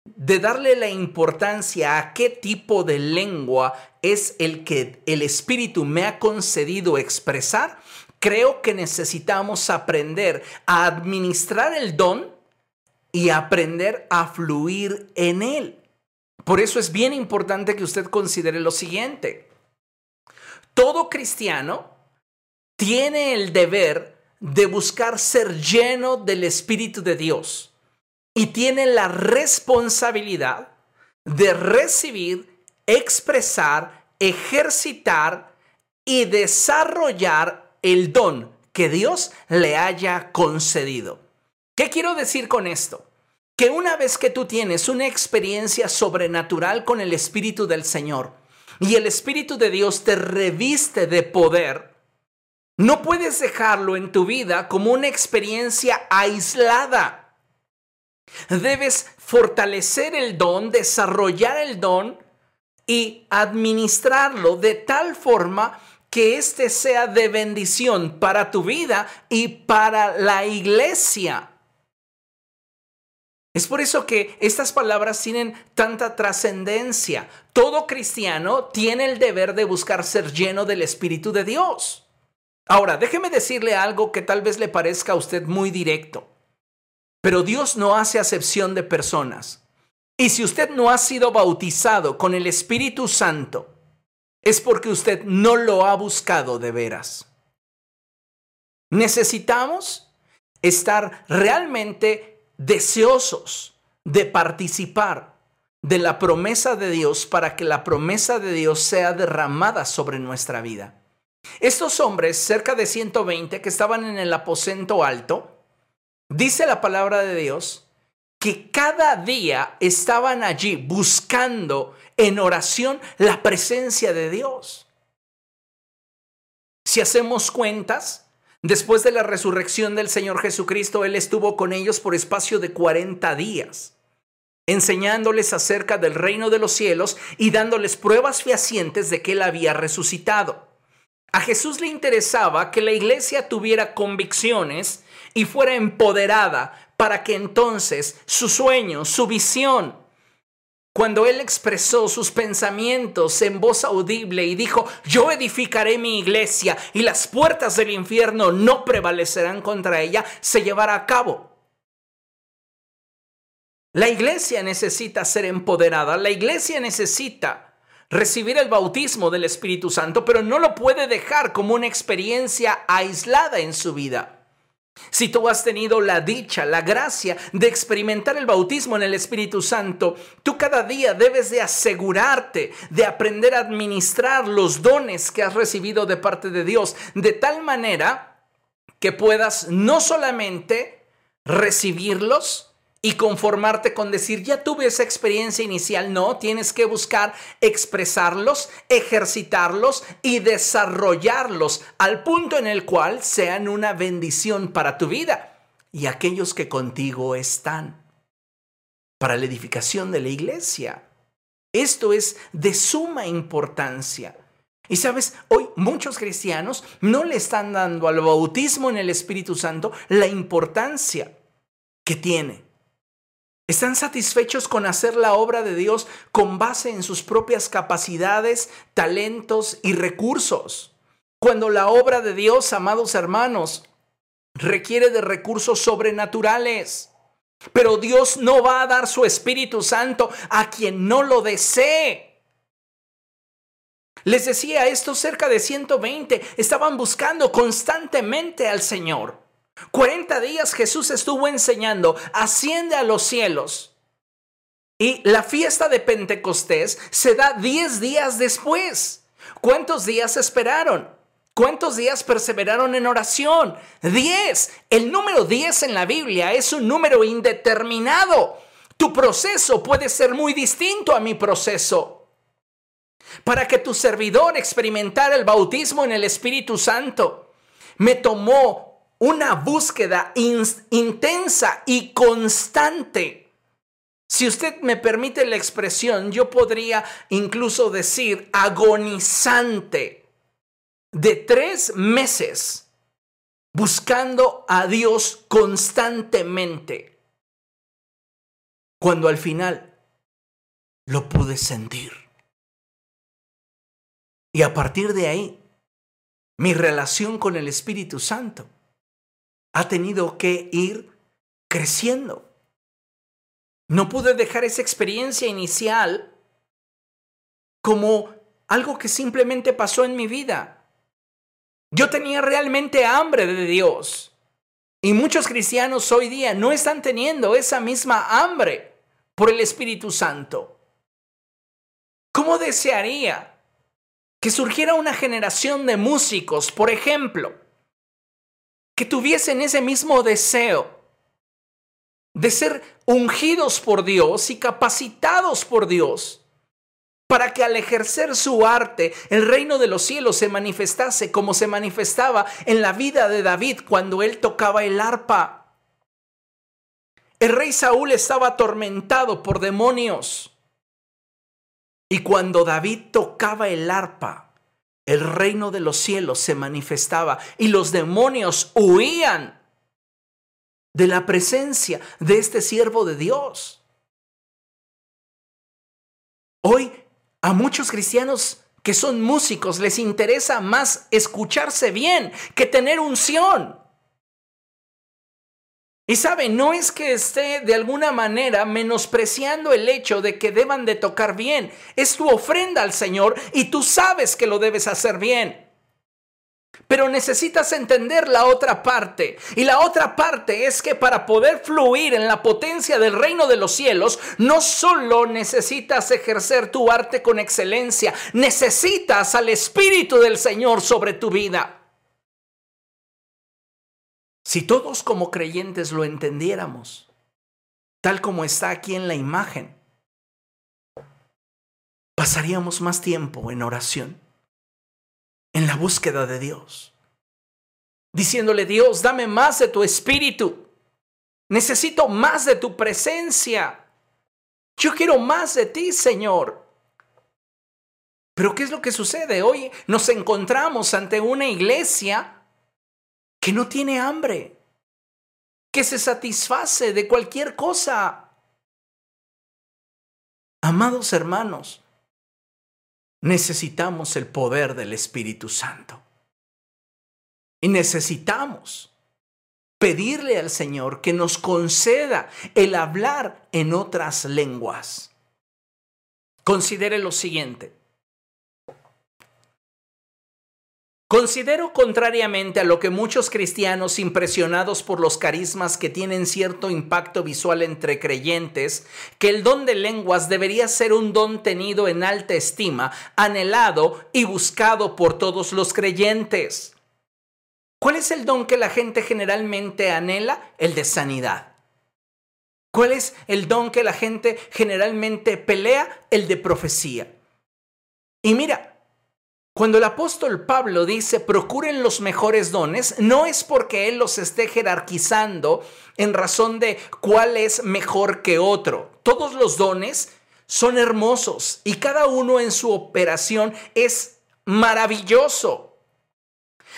de darle la importancia a qué tipo de lengua es el que el Espíritu me ha concedido expresar, creo que necesitamos aprender a administrar el don y aprender a fluir en él. Por eso es bien importante que usted considere lo siguiente. Todo cristiano tiene el deber de buscar ser lleno del Espíritu de Dios y tiene la responsabilidad de recibir, expresar, ejercitar y desarrollar el don que Dios le haya concedido. ¿Qué quiero decir con esto? Que una vez que tú tienes una experiencia sobrenatural con el Espíritu del Señor y el Espíritu de Dios te reviste de poder, no puedes dejarlo en tu vida como una experiencia aislada Debes fortalecer el don, desarrollar el don y administrarlo de tal forma que éste sea de bendición para tu vida y para la iglesia. Es por eso que estas palabras tienen tanta trascendencia. Todo cristiano tiene el deber de buscar ser lleno del Espíritu de Dios. Ahora, déjeme decirle algo que tal vez le parezca a usted muy directo. Pero Dios no hace acepción de personas. Y si usted no ha sido bautizado con el Espíritu Santo, es porque usted no lo ha buscado de veras. Necesitamos estar realmente deseosos de participar de la promesa de Dios para que la promesa de Dios sea derramada sobre nuestra vida. Estos hombres, cerca de 120 que estaban en el aposento alto, Dice la palabra de Dios que cada día estaban allí buscando en oración la presencia de Dios. Si hacemos cuentas, después de la resurrección del Señor Jesucristo, Él estuvo con ellos por espacio de 40 días, enseñándoles acerca del reino de los cielos y dándoles pruebas fehacientes de que Él había resucitado. A Jesús le interesaba que la iglesia tuviera convicciones y fuera empoderada para que entonces su sueño, su visión, cuando él expresó sus pensamientos en voz audible y dijo, yo edificaré mi iglesia y las puertas del infierno no prevalecerán contra ella, se llevará a cabo. La iglesia necesita ser empoderada, la iglesia necesita recibir el bautismo del Espíritu Santo, pero no lo puede dejar como una experiencia aislada en su vida. Si tú has tenido la dicha, la gracia de experimentar el bautismo en el Espíritu Santo, tú cada día debes de asegurarte de aprender a administrar los dones que has recibido de parte de Dios, de tal manera que puedas no solamente recibirlos, y conformarte con decir, ya tuve esa experiencia inicial. No, tienes que buscar expresarlos, ejercitarlos y desarrollarlos al punto en el cual sean una bendición para tu vida y aquellos que contigo están, para la edificación de la iglesia. Esto es de suma importancia. Y sabes, hoy muchos cristianos no le están dando al bautismo en el Espíritu Santo la importancia que tiene. Están satisfechos con hacer la obra de Dios con base en sus propias capacidades, talentos y recursos. Cuando la obra de Dios, amados hermanos, requiere de recursos sobrenaturales. Pero Dios no va a dar su Espíritu Santo a quien no lo desee. Les decía, estos cerca de 120 estaban buscando constantemente al Señor. 40 días Jesús estuvo enseñando, asciende a los cielos. Y la fiesta de Pentecostés se da 10 días después. ¿Cuántos días esperaron? ¿Cuántos días perseveraron en oración? 10. El número 10 en la Biblia es un número indeterminado. Tu proceso puede ser muy distinto a mi proceso. Para que tu servidor experimentara el bautismo en el Espíritu Santo, me tomó una búsqueda intensa y constante. Si usted me permite la expresión, yo podría incluso decir agonizante de tres meses buscando a Dios constantemente, cuando al final lo pude sentir. Y a partir de ahí, mi relación con el Espíritu Santo ha tenido que ir creciendo. No pude dejar esa experiencia inicial como algo que simplemente pasó en mi vida. Yo tenía realmente hambre de Dios. Y muchos cristianos hoy día no están teniendo esa misma hambre por el Espíritu Santo. ¿Cómo desearía que surgiera una generación de músicos, por ejemplo, que tuviesen ese mismo deseo de ser ungidos por Dios y capacitados por Dios para que al ejercer su arte el reino de los cielos se manifestase como se manifestaba en la vida de David cuando él tocaba el arpa. El rey Saúl estaba atormentado por demonios. Y cuando David tocaba el arpa, el reino de los cielos se manifestaba y los demonios huían de la presencia de este siervo de Dios. Hoy a muchos cristianos que son músicos les interesa más escucharse bien que tener unción. Y sabe, no es que esté de alguna manera menospreciando el hecho de que deban de tocar bien. Es tu ofrenda al Señor y tú sabes que lo debes hacer bien. Pero necesitas entender la otra parte. Y la otra parte es que para poder fluir en la potencia del reino de los cielos, no solo necesitas ejercer tu arte con excelencia, necesitas al Espíritu del Señor sobre tu vida. Si todos como creyentes lo entendiéramos, tal como está aquí en la imagen, pasaríamos más tiempo en oración en la búsqueda de Dios. Diciéndole, Dios, dame más de tu espíritu. Necesito más de tu presencia. Yo quiero más de ti, Señor. Pero ¿qué es lo que sucede? Hoy nos encontramos ante una iglesia que no tiene hambre, que se satisface de cualquier cosa. Amados hermanos, necesitamos el poder del Espíritu Santo. Y necesitamos pedirle al Señor que nos conceda el hablar en otras lenguas. Considere lo siguiente. Considero contrariamente a lo que muchos cristianos impresionados por los carismas que tienen cierto impacto visual entre creyentes, que el don de lenguas debería ser un don tenido en alta estima, anhelado y buscado por todos los creyentes. ¿Cuál es el don que la gente generalmente anhela? El de sanidad. ¿Cuál es el don que la gente generalmente pelea? El de profecía. Y mira, cuando el apóstol Pablo dice procuren los mejores dones, no es porque él los esté jerarquizando en razón de cuál es mejor que otro. Todos los dones son hermosos y cada uno en su operación es maravilloso.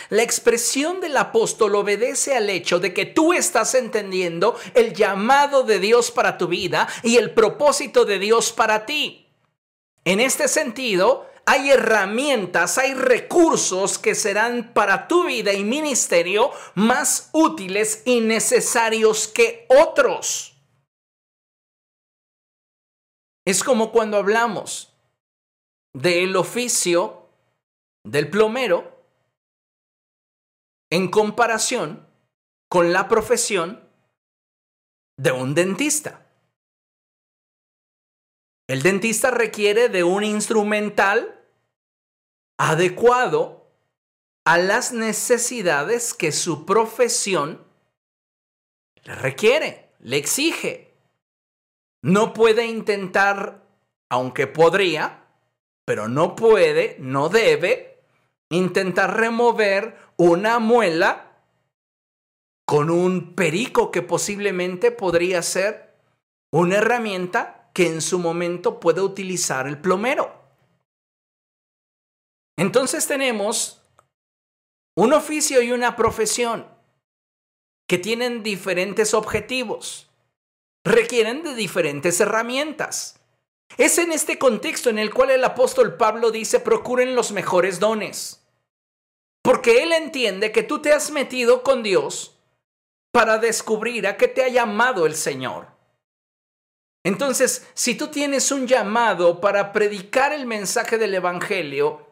La expresión del apóstol obedece al hecho de que tú estás entendiendo el llamado de Dios para tu vida y el propósito de Dios para ti. En este sentido, hay herramientas, hay recursos que serán para tu vida y ministerio más útiles y necesarios que otros. Es como cuando hablamos del oficio del plomero en comparación con la profesión de un dentista. El dentista requiere de un instrumental adecuado a las necesidades que su profesión le requiere, le exige. No puede intentar, aunque podría, pero no puede, no debe, intentar remover una muela con un perico que posiblemente podría ser una herramienta que en su momento puede utilizar el plomero. Entonces tenemos un oficio y una profesión que tienen diferentes objetivos, requieren de diferentes herramientas. Es en este contexto en el cual el apóstol Pablo dice, procuren los mejores dones, porque él entiende que tú te has metido con Dios para descubrir a qué te ha llamado el Señor. Entonces, si tú tienes un llamado para predicar el mensaje del Evangelio,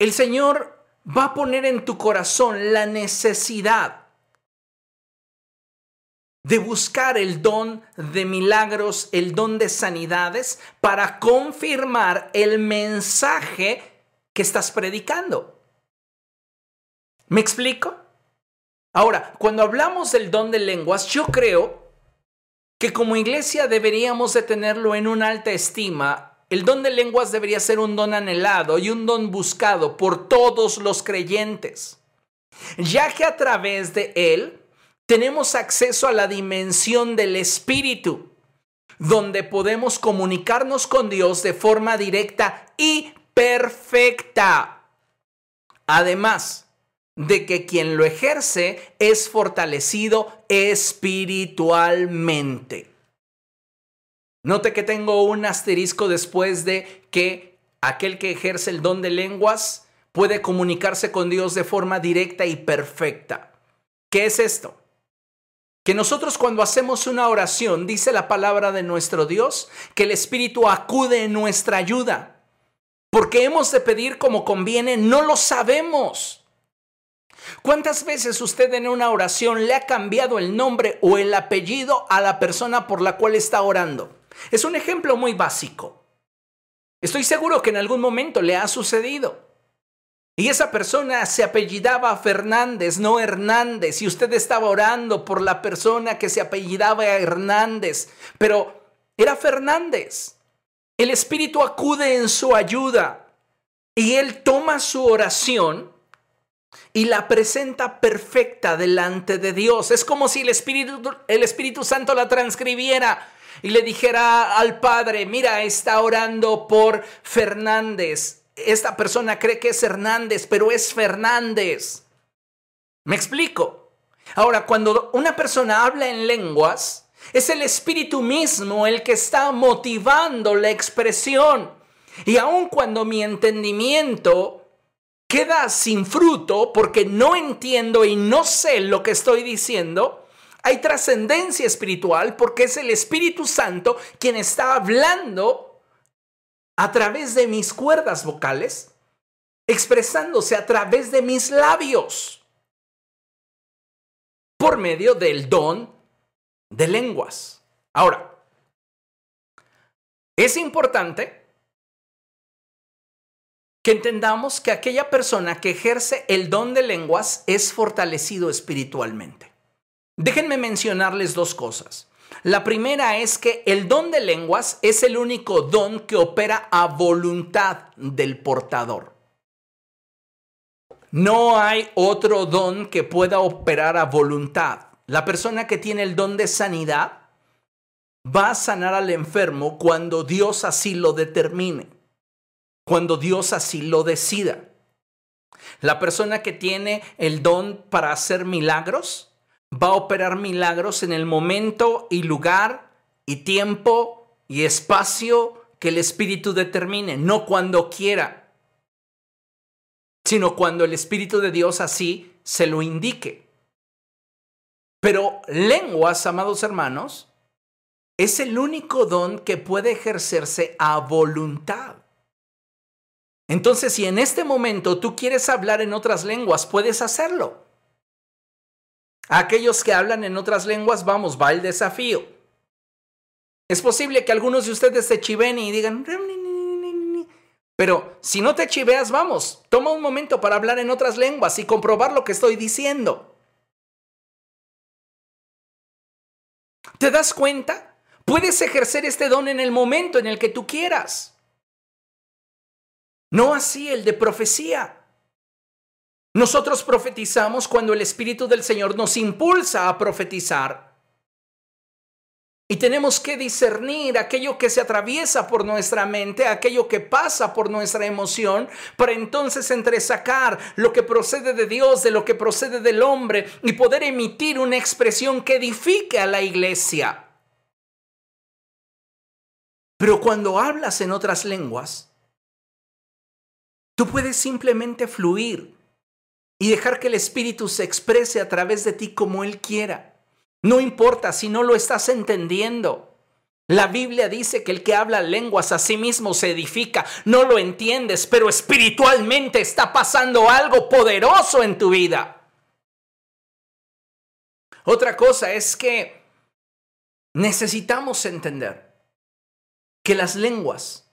el Señor va a poner en tu corazón la necesidad de buscar el don de milagros, el don de sanidades, para confirmar el mensaje que estás predicando. ¿Me explico? Ahora, cuando hablamos del don de lenguas, yo creo que como iglesia deberíamos de tenerlo en una alta estima el don de lenguas debería ser un don anhelado y un don buscado por todos los creyentes, ya que a través de él tenemos acceso a la dimensión del Espíritu, donde podemos comunicarnos con Dios de forma directa y perfecta. Además de que quien lo ejerce es fortalecido espiritualmente. Note que tengo un asterisco después de que aquel que ejerce el don de lenguas puede comunicarse con Dios de forma directa y perfecta. ¿Qué es esto? Que nosotros cuando hacemos una oración, dice la palabra de nuestro Dios, que el Espíritu acude en nuestra ayuda. Porque hemos de pedir como conviene, no lo sabemos. ¿Cuántas veces usted en una oración le ha cambiado el nombre o el apellido a la persona por la cual está orando? Es un ejemplo muy básico. Estoy seguro que en algún momento le ha sucedido. Y esa persona se apellidaba Fernández, no Hernández, y usted estaba orando por la persona que se apellidaba Hernández, pero era Fernández. El Espíritu acude en su ayuda y él toma su oración y la presenta perfecta delante de Dios. Es como si el Espíritu, el Espíritu Santo la transcribiera y le dijera al padre, mira, está orando por Fernández. Esta persona cree que es Hernández, pero es Fernández. ¿Me explico? Ahora, cuando una persona habla en lenguas, es el espíritu mismo el que está motivando la expresión. Y aun cuando mi entendimiento queda sin fruto porque no entiendo y no sé lo que estoy diciendo, hay trascendencia espiritual porque es el Espíritu Santo quien está hablando a través de mis cuerdas vocales, expresándose a través de mis labios, por medio del don de lenguas. Ahora, es importante que entendamos que aquella persona que ejerce el don de lenguas es fortalecido espiritualmente. Déjenme mencionarles dos cosas. La primera es que el don de lenguas es el único don que opera a voluntad del portador. No hay otro don que pueda operar a voluntad. La persona que tiene el don de sanidad va a sanar al enfermo cuando Dios así lo determine, cuando Dios así lo decida. La persona que tiene el don para hacer milagros va a operar milagros en el momento y lugar y tiempo y espacio que el Espíritu determine, no cuando quiera, sino cuando el Espíritu de Dios así se lo indique. Pero lenguas, amados hermanos, es el único don que puede ejercerse a voluntad. Entonces, si en este momento tú quieres hablar en otras lenguas, puedes hacerlo aquellos que hablan en otras lenguas, vamos, va el desafío. Es posible que algunos de ustedes se chiven y digan, pero si no te chiveas, vamos, toma un momento para hablar en otras lenguas y comprobar lo que estoy diciendo. ¿Te das cuenta? Puedes ejercer este don en el momento en el que tú quieras. No así el de profecía. Nosotros profetizamos cuando el Espíritu del Señor nos impulsa a profetizar. Y tenemos que discernir aquello que se atraviesa por nuestra mente, aquello que pasa por nuestra emoción, para entonces entresacar lo que procede de Dios, de lo que procede del hombre, y poder emitir una expresión que edifique a la iglesia. Pero cuando hablas en otras lenguas, tú puedes simplemente fluir y dejar que el Espíritu se exprese a través de ti como Él quiera. No importa si no lo estás entendiendo. La Biblia dice que el que habla lenguas a sí mismo se edifica. No lo entiendes, pero espiritualmente está pasando algo poderoso en tu vida. Otra cosa es que necesitamos entender que las lenguas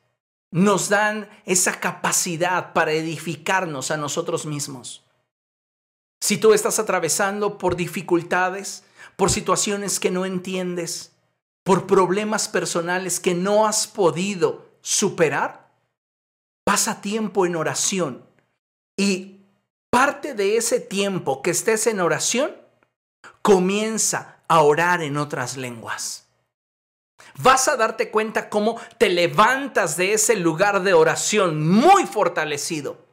nos dan esa capacidad para edificarnos a nosotros mismos. Si tú estás atravesando por dificultades, por situaciones que no entiendes, por problemas personales que no has podido superar, pasa tiempo en oración y parte de ese tiempo que estés en oración, comienza a orar en otras lenguas. Vas a darte cuenta cómo te levantas de ese lugar de oración muy fortalecido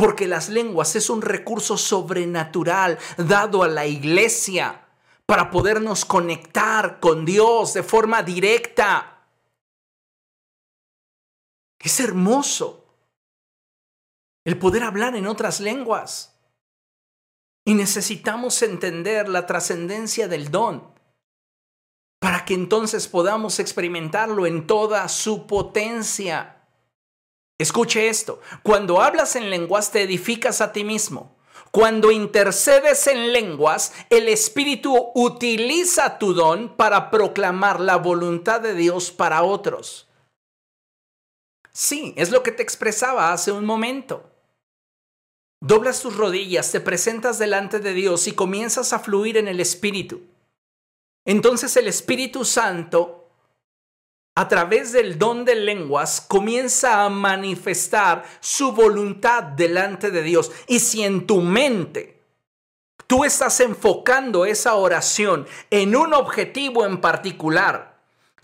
porque las lenguas es un recurso sobrenatural dado a la iglesia para podernos conectar con Dios de forma directa. Es hermoso el poder hablar en otras lenguas. Y necesitamos entender la trascendencia del don para que entonces podamos experimentarlo en toda su potencia. Escuche esto, cuando hablas en lenguas te edificas a ti mismo. Cuando intercedes en lenguas, el Espíritu utiliza tu don para proclamar la voluntad de Dios para otros. Sí, es lo que te expresaba hace un momento. Doblas tus rodillas, te presentas delante de Dios y comienzas a fluir en el Espíritu. Entonces el Espíritu Santo a través del don de lenguas, comienza a manifestar su voluntad delante de Dios. Y si en tu mente tú estás enfocando esa oración en un objetivo en particular,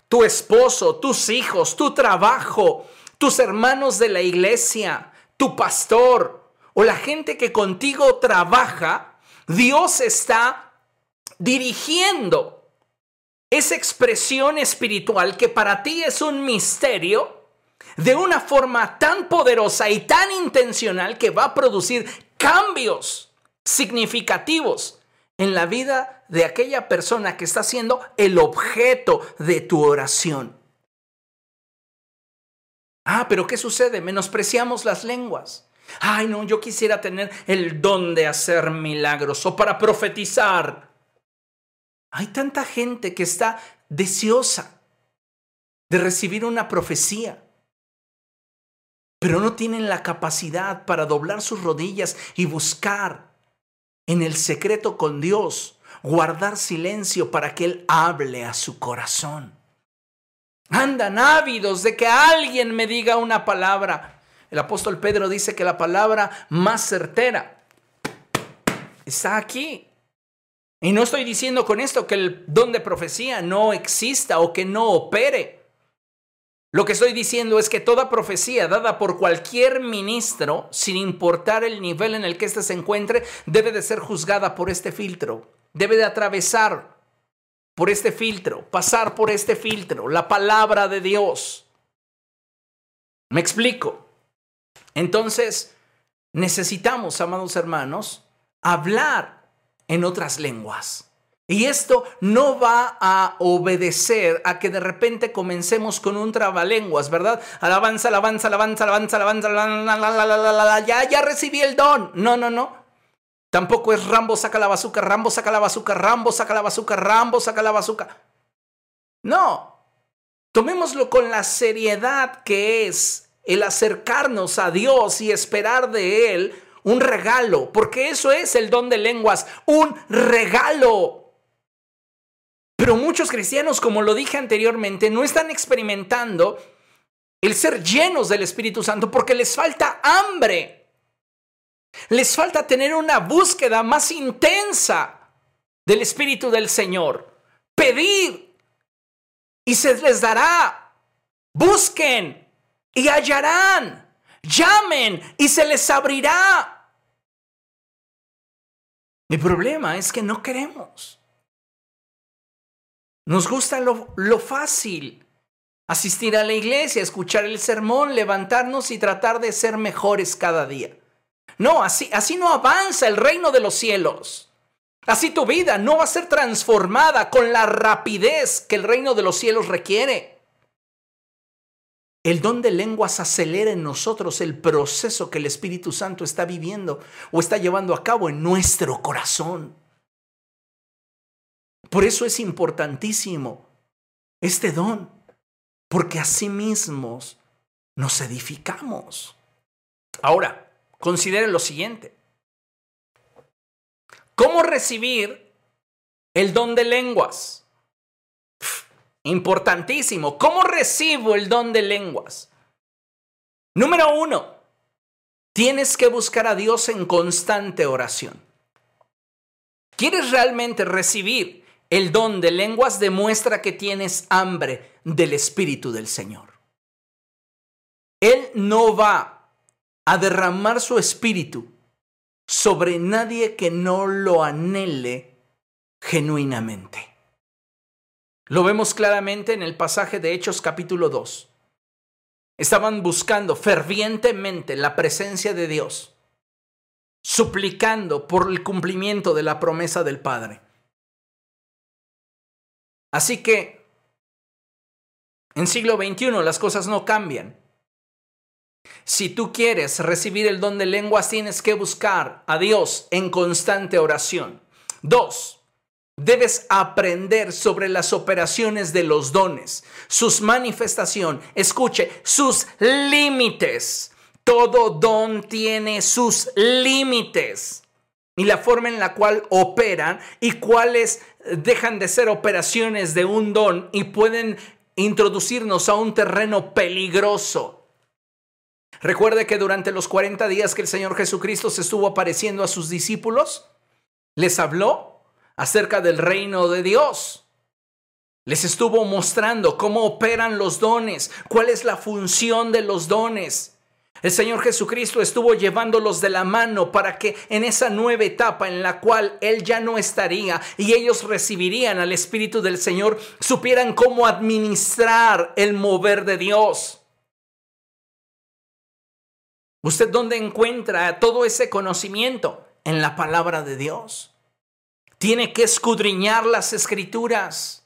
tu esposo, tus hijos, tu trabajo, tus hermanos de la iglesia, tu pastor o la gente que contigo trabaja, Dios está dirigiendo esa expresión espiritual que para ti es un misterio, de una forma tan poderosa y tan intencional que va a producir cambios significativos en la vida de aquella persona que está siendo el objeto de tu oración. Ah, pero ¿qué sucede? Menospreciamos las lenguas. Ay, no, yo quisiera tener el don de hacer milagros o para profetizar. Hay tanta gente que está deseosa de recibir una profecía, pero no tienen la capacidad para doblar sus rodillas y buscar en el secreto con Dios, guardar silencio para que Él hable a su corazón. Andan ávidos de que alguien me diga una palabra. El apóstol Pedro dice que la palabra más certera está aquí. Y no estoy diciendo con esto que el don de profecía no exista o que no opere. Lo que estoy diciendo es que toda profecía dada por cualquier ministro, sin importar el nivel en el que éste se encuentre, debe de ser juzgada por este filtro. Debe de atravesar por este filtro, pasar por este filtro, la palabra de Dios. ¿Me explico? Entonces, necesitamos, amados hermanos, hablar en otras lenguas. Y esto no va a obedecer a que de repente comencemos con un trabalenguas, ¿verdad? Alabanza, alabanza, alabanza, alabanza, alabanza, ya, ya recibí el don. No, no, no. Tampoco es Rambo saca la bazuca, Rambo saca la bazuca, Rambo saca la bazuca, Rambo saca la bazuca. No. Tomémoslo con la seriedad que es el acercarnos a Dios y esperar de Él un regalo, porque eso es el don de lenguas, un regalo. Pero muchos cristianos, como lo dije anteriormente, no están experimentando el ser llenos del Espíritu Santo porque les falta hambre. Les falta tener una búsqueda más intensa del Espíritu del Señor. Pedir y se les dará. Busquen y hallarán. Llamen y se les abrirá. Mi problema es que no queremos. Nos gusta lo, lo, fácil. Asistir a la iglesia, escuchar el sermón, levantarnos y tratar de ser mejores cada día. No, así, así no avanza el reino de los cielos. Así tu vida no va a ser transformada con la rapidez que el reino de los cielos requiere. El don de lenguas acelera en nosotros el proceso que el Espíritu Santo está viviendo o está llevando a cabo en nuestro corazón. Por eso es importantísimo este don, porque así mismos nos edificamos. Ahora, consideren lo siguiente. ¿Cómo recibir el don de lenguas? Importantísimo. ¿Cómo recibo el don de lenguas? Número uno, tienes que buscar a Dios en constante oración. ¿Quieres realmente recibir el don de lenguas? Demuestra que tienes hambre del Espíritu del Señor. Él no va a derramar su Espíritu sobre nadie que no lo anhele genuinamente. Lo vemos claramente en el pasaje de Hechos capítulo 2. Estaban buscando fervientemente la presencia de Dios, suplicando por el cumplimiento de la promesa del Padre. Así que en siglo XXI las cosas no cambian. Si tú quieres recibir el don de lenguas, tienes que buscar a Dios en constante oración. Dos, Debes aprender sobre las operaciones de los dones, sus manifestación, escuche, sus límites. Todo don tiene sus límites y la forma en la cual operan y cuáles dejan de ser operaciones de un don y pueden introducirnos a un terreno peligroso. Recuerde que durante los 40 días que el Señor Jesucristo se estuvo apareciendo a sus discípulos, les habló acerca del reino de Dios. Les estuvo mostrando cómo operan los dones, cuál es la función de los dones. El Señor Jesucristo estuvo llevándolos de la mano para que en esa nueva etapa en la cual Él ya no estaría y ellos recibirían al Espíritu del Señor, supieran cómo administrar el mover de Dios. ¿Usted dónde encuentra todo ese conocimiento? En la palabra de Dios tiene que escudriñar las escrituras.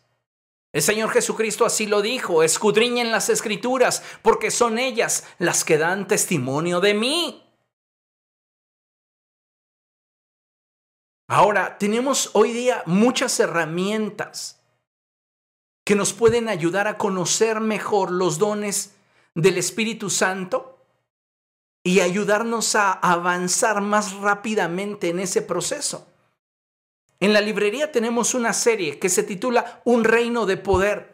El Señor Jesucristo así lo dijo, escudriñen las escrituras, porque son ellas las que dan testimonio de mí. Ahora, tenemos hoy día muchas herramientas que nos pueden ayudar a conocer mejor los dones del Espíritu Santo y ayudarnos a avanzar más rápidamente en ese proceso. En la librería tenemos una serie que se titula Un reino de poder.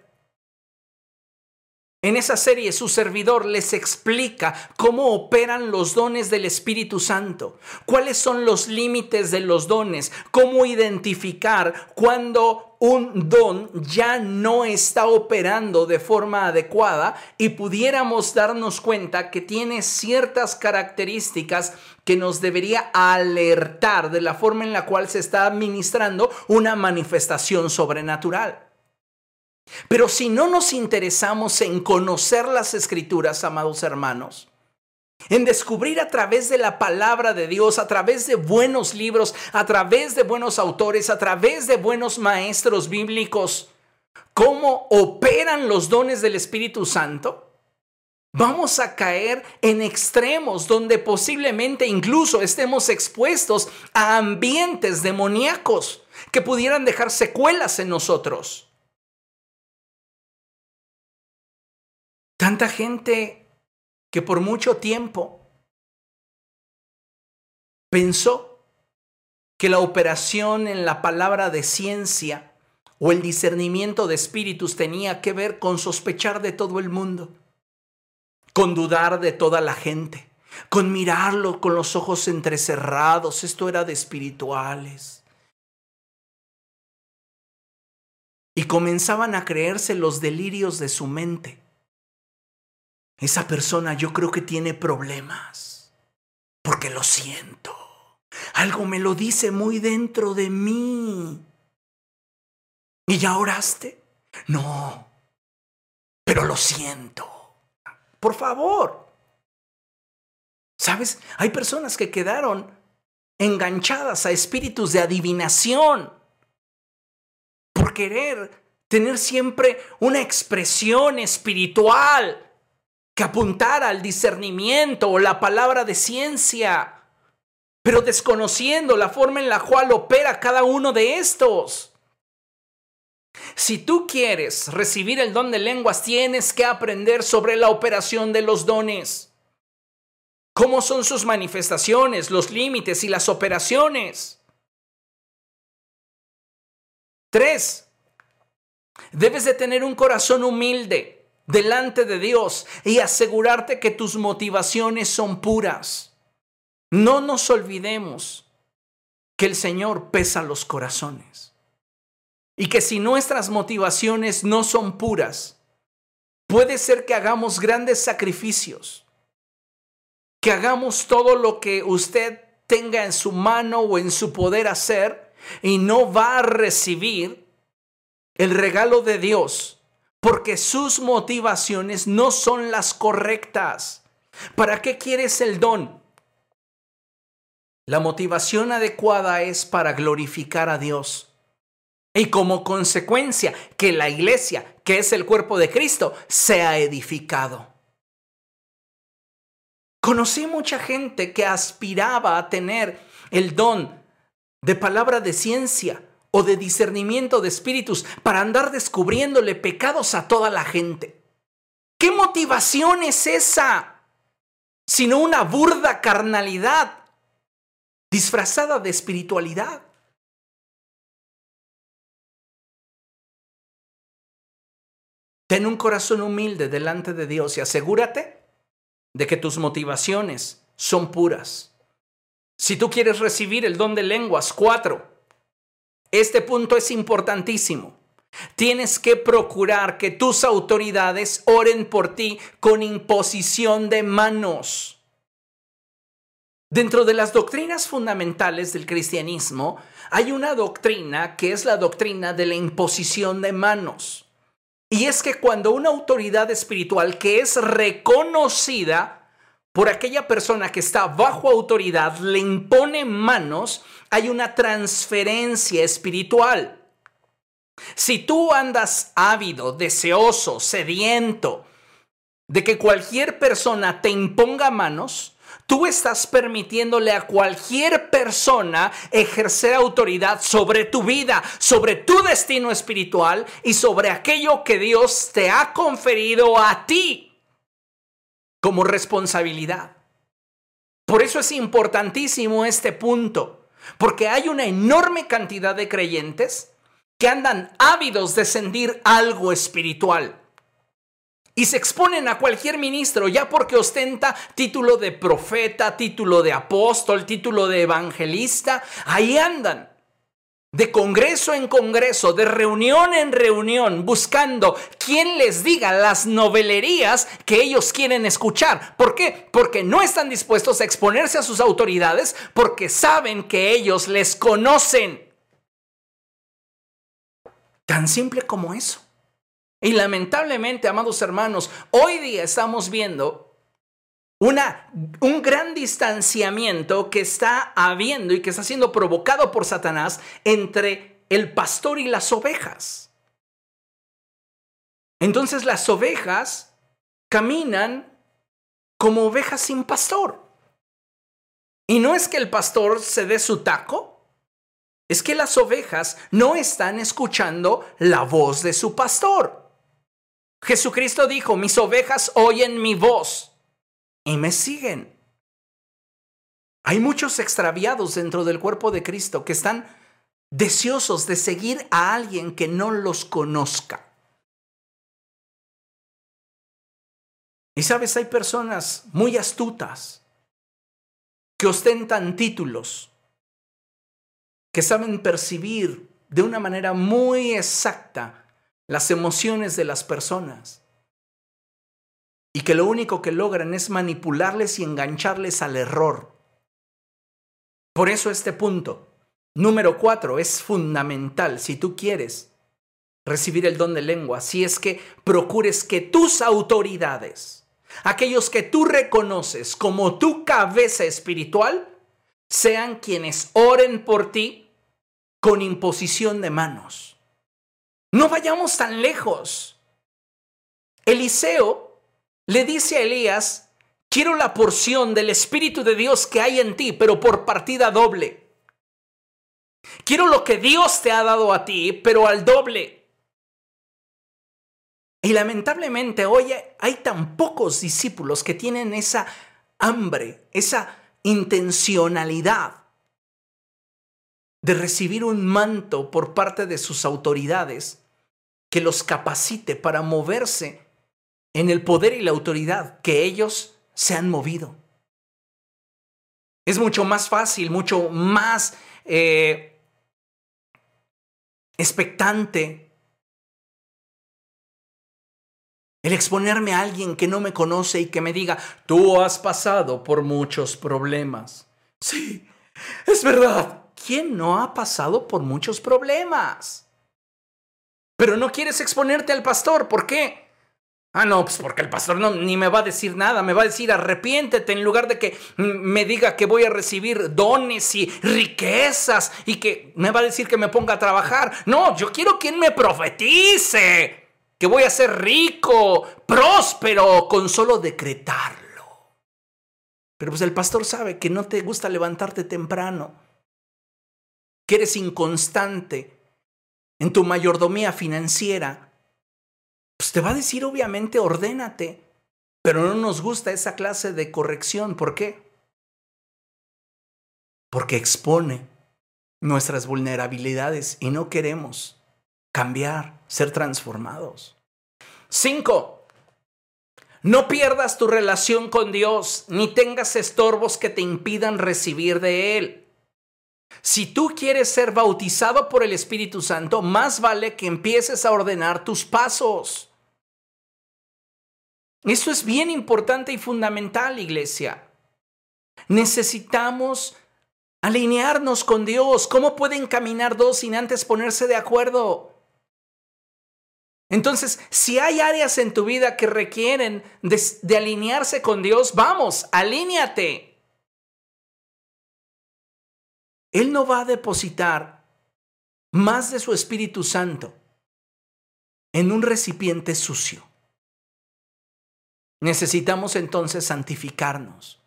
En esa serie su servidor les explica cómo operan los dones del Espíritu Santo, cuáles son los límites de los dones, cómo identificar cuando un don ya no está operando de forma adecuada y pudiéramos darnos cuenta que tiene ciertas características que nos debería alertar de la forma en la cual se está administrando una manifestación sobrenatural. Pero si no nos interesamos en conocer las escrituras, amados hermanos, en descubrir a través de la palabra de Dios, a través de buenos libros, a través de buenos autores, a través de buenos maestros bíblicos, cómo operan los dones del Espíritu Santo, vamos a caer en extremos donde posiblemente incluso estemos expuestos a ambientes demoníacos que pudieran dejar secuelas en nosotros. Tanta gente que por mucho tiempo pensó que la operación en la palabra de ciencia o el discernimiento de espíritus tenía que ver con sospechar de todo el mundo, con dudar de toda la gente, con mirarlo con los ojos entrecerrados. Esto era de espirituales. y comenzaban a creerse los delirios de su mente. Esa persona yo creo que tiene problemas, porque lo siento. Algo me lo dice muy dentro de mí. ¿Y ya oraste? No, pero lo siento. Por favor. ¿Sabes? Hay personas que quedaron enganchadas a espíritus de adivinación por querer tener siempre una expresión espiritual que apuntara al discernimiento o la palabra de ciencia, pero desconociendo la forma en la cual opera cada uno de estos. Si tú quieres recibir el don de lenguas, tienes que aprender sobre la operación de los dones. ¿Cómo son sus manifestaciones, los límites y las operaciones? Tres, debes de tener un corazón humilde delante de Dios y asegurarte que tus motivaciones son puras. No nos olvidemos que el Señor pesa los corazones y que si nuestras motivaciones no son puras, puede ser que hagamos grandes sacrificios, que hagamos todo lo que usted tenga en su mano o en su poder hacer y no va a recibir el regalo de Dios porque sus motivaciones no son las correctas. ¿Para qué quieres el don? La motivación adecuada es para glorificar a Dios. Y como consecuencia, que la iglesia, que es el cuerpo de Cristo, sea edificado. Conocí mucha gente que aspiraba a tener el don de palabra de ciencia o de discernimiento de espíritus para andar descubriéndole pecados a toda la gente. ¿Qué motivación es esa? Sino una burda carnalidad disfrazada de espiritualidad. Ten un corazón humilde delante de Dios y asegúrate de que tus motivaciones son puras. Si tú quieres recibir el don de lenguas, cuatro, este punto es importantísimo. Tienes que procurar que tus autoridades oren por ti con imposición de manos. Dentro de las doctrinas fundamentales del cristianismo hay una doctrina que es la doctrina de la imposición de manos. Y es que cuando una autoridad espiritual que es reconocida por aquella persona que está bajo autoridad le impone manos, hay una transferencia espiritual. Si tú andas ávido, deseoso, sediento de que cualquier persona te imponga manos, Tú estás permitiéndole a cualquier persona ejercer autoridad sobre tu vida, sobre tu destino espiritual y sobre aquello que Dios te ha conferido a ti como responsabilidad. Por eso es importantísimo este punto, porque hay una enorme cantidad de creyentes que andan ávidos de sentir algo espiritual y se exponen a cualquier ministro ya porque ostenta título de profeta, título de apóstol, título de evangelista. Ahí andan. De congreso en congreso, de reunión en reunión, buscando quien les diga las novelerías que ellos quieren escuchar. ¿Por qué? Porque no están dispuestos a exponerse a sus autoridades porque saben que ellos les conocen. Tan simple como eso. Y lamentablemente, amados hermanos, hoy día estamos viendo una, un gran distanciamiento que está habiendo y que está siendo provocado por Satanás entre el pastor y las ovejas. Entonces las ovejas caminan como ovejas sin pastor. Y no es que el pastor se dé su taco, es que las ovejas no están escuchando la voz de su pastor. Jesucristo dijo, mis ovejas oyen mi voz y me siguen. Hay muchos extraviados dentro del cuerpo de Cristo que están deseosos de seguir a alguien que no los conozca. Y sabes, hay personas muy astutas que ostentan títulos, que saben percibir de una manera muy exacta las emociones de las personas y que lo único que logran es manipularles y engancharles al error. Por eso este punto, número cuatro, es fundamental si tú quieres recibir el don de lengua, si es que procures que tus autoridades, aquellos que tú reconoces como tu cabeza espiritual, sean quienes oren por ti con imposición de manos. No vayamos tan lejos. Eliseo le dice a Elías, quiero la porción del Espíritu de Dios que hay en ti, pero por partida doble. Quiero lo que Dios te ha dado a ti, pero al doble. Y lamentablemente hoy hay tan pocos discípulos que tienen esa hambre, esa intencionalidad de recibir un manto por parte de sus autoridades que los capacite para moverse en el poder y la autoridad que ellos se han movido. Es mucho más fácil, mucho más eh, expectante el exponerme a alguien que no me conoce y que me diga, tú has pasado por muchos problemas. Sí, es verdad. ¿Quién no ha pasado por muchos problemas? Pero no quieres exponerte al pastor. ¿Por qué? Ah, no, pues porque el pastor no, ni me va a decir nada, me va a decir arrepiéntete en lugar de que me diga que voy a recibir dones y riquezas y que me va a decir que me ponga a trabajar. No, yo quiero quien me profetice, que voy a ser rico, próspero, con solo decretarlo. Pero pues el pastor sabe que no te gusta levantarte temprano, que eres inconstante en tu mayordomía financiera pues te va a decir obviamente ordénate, pero no nos gusta esa clase de corrección. ¿Por qué? Porque expone nuestras vulnerabilidades y no queremos cambiar, ser transformados. Cinco, no pierdas tu relación con Dios ni tengas estorbos que te impidan recibir de Él. Si tú quieres ser bautizado por el Espíritu Santo, más vale que empieces a ordenar tus pasos. Esto es bien importante y fundamental, iglesia. Necesitamos alinearnos con Dios. ¿Cómo pueden caminar dos sin antes ponerse de acuerdo? Entonces, si hay áreas en tu vida que requieren de, alinearse con Dios, vamos, alíñate. Él no va a depositar más de su Espíritu Santo en un recipiente sucio. Necesitamos entonces santificarnos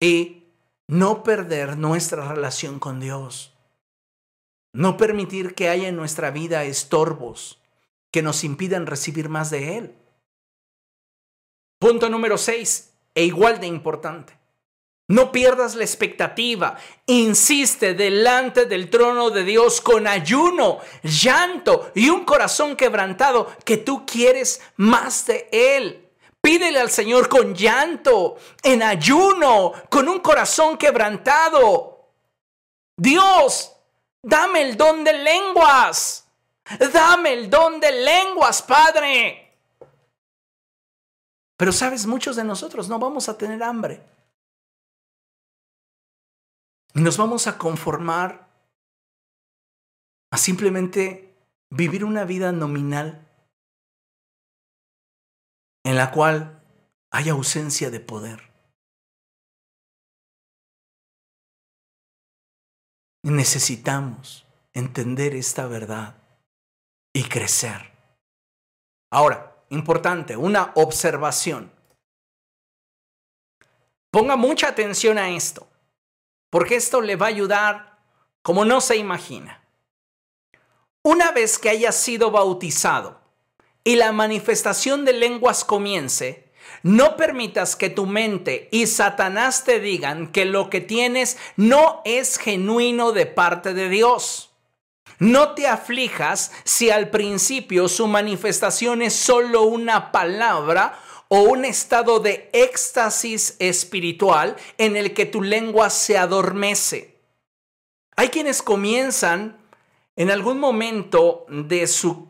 y no perder nuestra relación con Dios. No permitir que haya en nuestra vida estorbos que nos impidan recibir más de Él. Punto número seis, e igual de importante. No pierdas la expectativa. Insiste delante del trono de Dios con ayuno, llanto y un corazón quebrantado que tú quieres más de Él. Pídele al Señor con llanto, en ayuno, con un corazón quebrantado. Dios, dame el don de lenguas. Dame el don de lenguas, Padre. Pero sabes, muchos de nosotros no vamos a tener hambre. Y nos vamos a conformar a simplemente vivir una vida nominal en la cual hay ausencia de poder. Necesitamos entender esta verdad y crecer. Ahora, importante, una observación. Ponga mucha atención a esto, porque esto le va a ayudar como no se imagina. Una vez que haya sido bautizado, y la manifestación de lenguas comience, no permitas que tu mente y Satanás te digan que lo que tienes no es genuino de parte de Dios. No te aflijas si al principio su manifestación es solo una palabra o un estado de éxtasis espiritual en el que tu lengua se adormece. Hay quienes comienzan en algún momento de su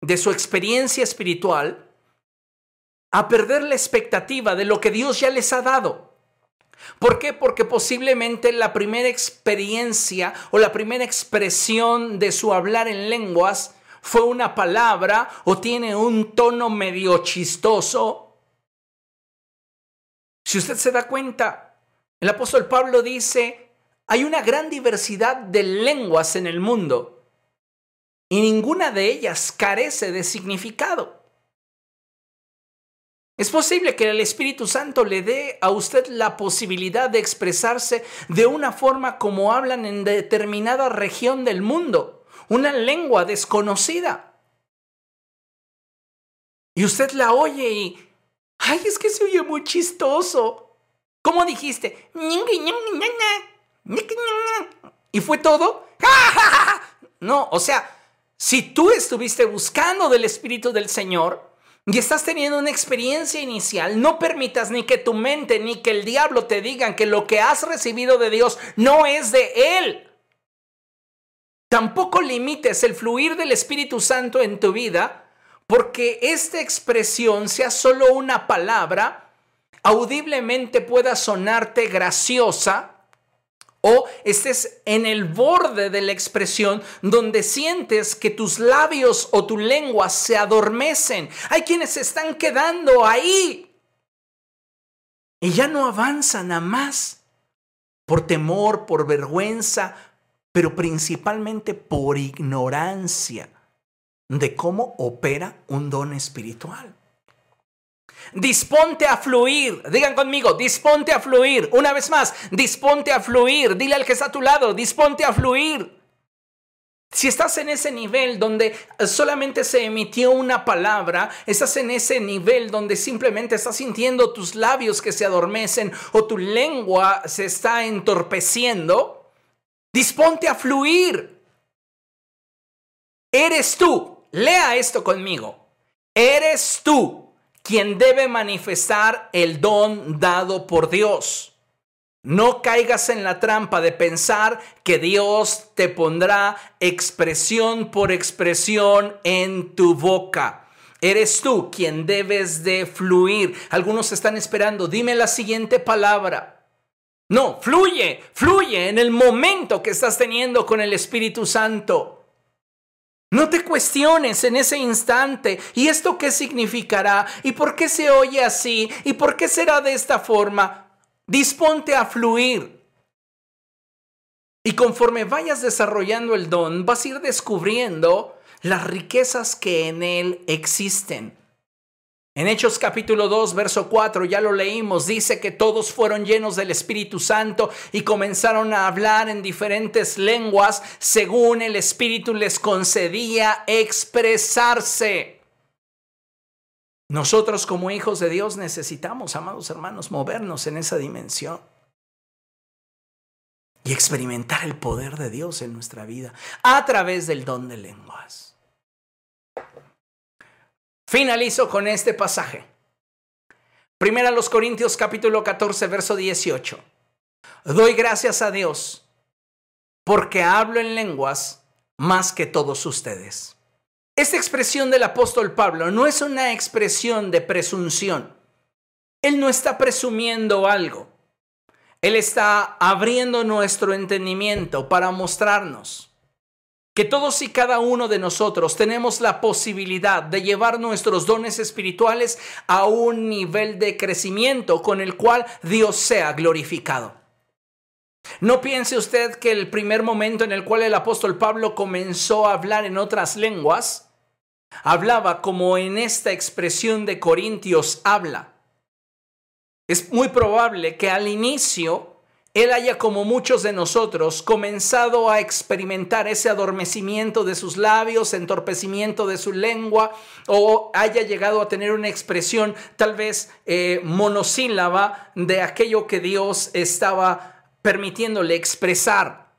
de su experiencia espiritual a perder la expectativa de lo que Dios ya les ha dado. ¿Por qué? Porque posiblemente la primera experiencia o la primera expresión de su hablar en lenguas fue una palabra o tiene un tono medio chistoso. Si usted se da cuenta, el apóstol Pablo dice, hay una gran diversidad de lenguas en el mundo y ninguna de ellas carece de significado. Es posible que el Espíritu Santo le dé a usted la posibilidad de expresarse de una forma como hablan en determinada región del mundo, una lengua desconocida. Y usted la oye y, ay, es que se oye muy chistoso. ¿Cómo dijiste? ¿Y fue todo? No, o sea, si tú estuviste buscando del Espíritu del Señor, y estás teniendo una experiencia inicial, no permitas ni que tu mente ni que el diablo te digan que lo que has recibido de Dios no es de Él. Tampoco limites el fluir del Espíritu Santo en tu vida porque esta expresión sea solo una palabra, audiblemente pueda sonarte graciosa, o estés en el borde de la expresión donde sientes que tus labios o tu lengua se adormecen. Hay quienes se están quedando ahí y ya no avanzan a más por temor, por vergüenza, pero principalmente por ignorancia de cómo opera un don espiritual. Disponte a fluir. Digan conmigo, disponte a fluir. Una vez más, disponte a fluir. Dile al que está a tu lado, disponte a fluir. Si estás en ese nivel donde solamente se emitió una palabra, estás en ese nivel donde simplemente estás sintiendo tus labios que se adormecen o tu lengua se está entorpeciendo, disponte a fluir. Eres tú. Lea esto conmigo. Eres tú quien debe manifestar el don dado por Dios. No caigas en la trampa de pensar que Dios te pondrá expresión por expresión en tu boca. Eres tú quien debes de fluir. Algunos están esperando, dime la siguiente palabra. No, fluye, fluye en el momento que estás teniendo con el Espíritu Santo. No te cuestiones en ese instante, ¿y esto qué significará? ¿Y por qué se oye así? ¿Y por qué será de esta forma? Disponte a fluir. Y conforme vayas desarrollando el don, vas a ir descubriendo las riquezas que en él existen. En Hechos capítulo 2, verso 4, ya lo leímos, dice que todos fueron llenos del Espíritu Santo y comenzaron a hablar en diferentes lenguas según el Espíritu les concedía expresarse. Nosotros como hijos de Dios necesitamos, amados hermanos, movernos en esa dimensión y experimentar el poder de Dios en nuestra vida a través del don de lenguas. Finalizo con este pasaje. Primera los Corintios capítulo 14, verso 18. Doy gracias a Dios porque hablo en lenguas más que todos ustedes. Esta expresión del apóstol Pablo no es una expresión de presunción. Él no está presumiendo algo. Él está abriendo nuestro entendimiento para mostrarnos que todos y cada uno de nosotros tenemos la posibilidad de llevar nuestros dones espirituales a un nivel de crecimiento con el cual Dios sea glorificado. No piense usted que el primer momento en el cual el apóstol Pablo comenzó a hablar en otras lenguas, hablaba como en esta expresión de Corintios habla. Es muy probable que al inicio él haya, como muchos de nosotros, comenzado a experimentar ese adormecimiento de sus labios, entorpecimiento de su lengua, o haya llegado a tener una expresión tal vez eh, monosílaba de aquello que Dios estaba permitiéndole expresar.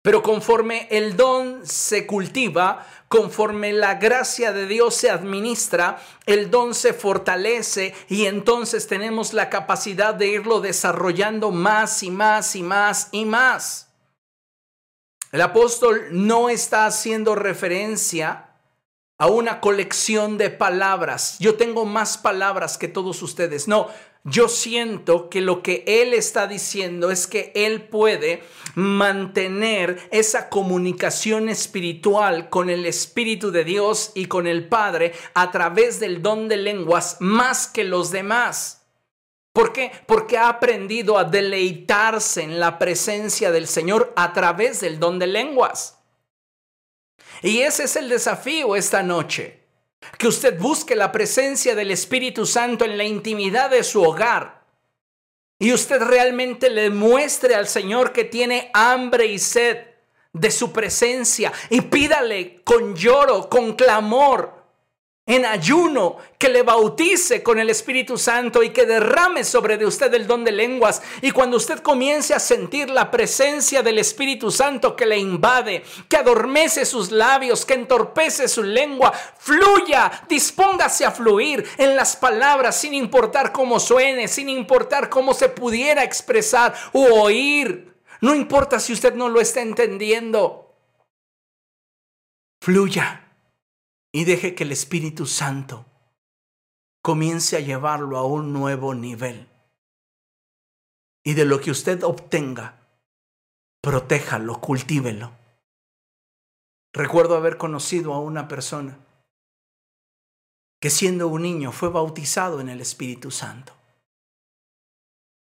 Pero conforme el don se cultiva, conforme la gracia de Dios se administra, el don se fortalece y entonces tenemos la capacidad de irlo desarrollando más y más y más y más. El apóstol no está haciendo referencia a una colección de palabras. Yo tengo más palabras que todos ustedes. No, yo siento que lo que Él está diciendo es que Él puede mantener esa comunicación espiritual con el Espíritu de Dios y con el Padre a través del don de lenguas más que los demás. ¿Por qué? Porque ha aprendido a deleitarse en la presencia del Señor a través del don de lenguas. Y ese es el desafío esta noche. Que usted busque la presencia del Espíritu Santo en la intimidad de su hogar. Y usted realmente le muestre al Señor que tiene hambre y sed de su presencia. Y pídale con lloro, con clamor, en ayuno, que le bautice con el Espíritu Santo y que derrame sobre de usted el don de lenguas. Y cuando usted comience a sentir la presencia del Espíritu Santo que le invade, que adormece sus labios, que entorpece su lengua, fluya, dispóngase a fluir en las palabras sin importar cómo suene, sin importar cómo se pudiera expresar o oír. No importa si usted no lo está entendiendo. Fluya y deje que el Espíritu Santo comience a llevarlo a un nuevo nivel. Y de lo que usted obtenga, protéjalo, cultívelo. Recuerdo haber conocido a una persona que siendo un niño fue bautizado en el Espíritu Santo.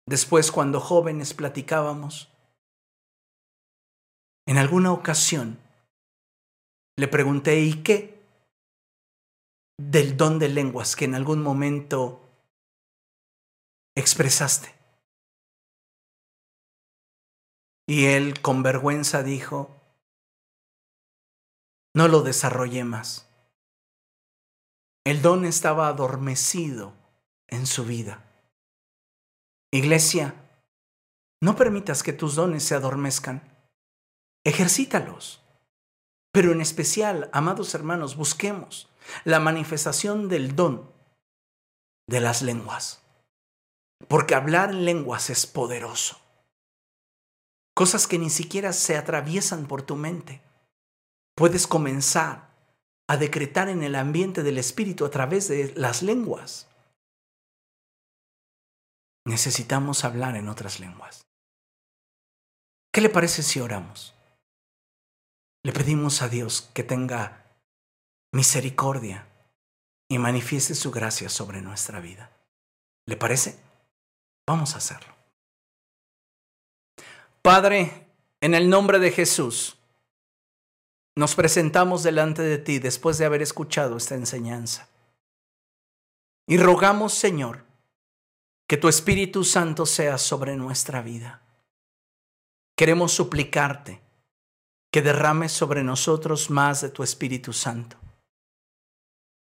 Después, cuando jóvenes platicábamos, en alguna ocasión le pregunté, ¿y qué? Del don de lenguas que en algún momento expresaste. Y él con vergüenza dijo, no lo desarrollé más. El don estaba adormecido en su vida. Iglesia, no permitas que tus dones se adormezcan. Ejercítalos. Pero en especial, amados hermanos, busquemos la manifestación del don de las lenguas. Porque hablar en lenguas es poderoso. Cosas que ni siquiera se atraviesan por tu mente. Puedes comenzar a decretar en el ambiente del espíritu a través de las lenguas. Necesitamos hablar en otras lenguas. ¿Qué le parece si oramos? Le pedimos a Dios que tenga misericordia y manifieste su gracia sobre nuestra vida. ¿Le parece? Vamos a hacerlo. Padre, en el nombre de Jesús, nos presentamos delante de ti después de haber escuchado esta enseñanza. Y rogamos, Señor, que tu Espíritu Santo sea sobre nuestra vida. Queremos suplicarte que derrames sobre nosotros más de tu Espíritu Santo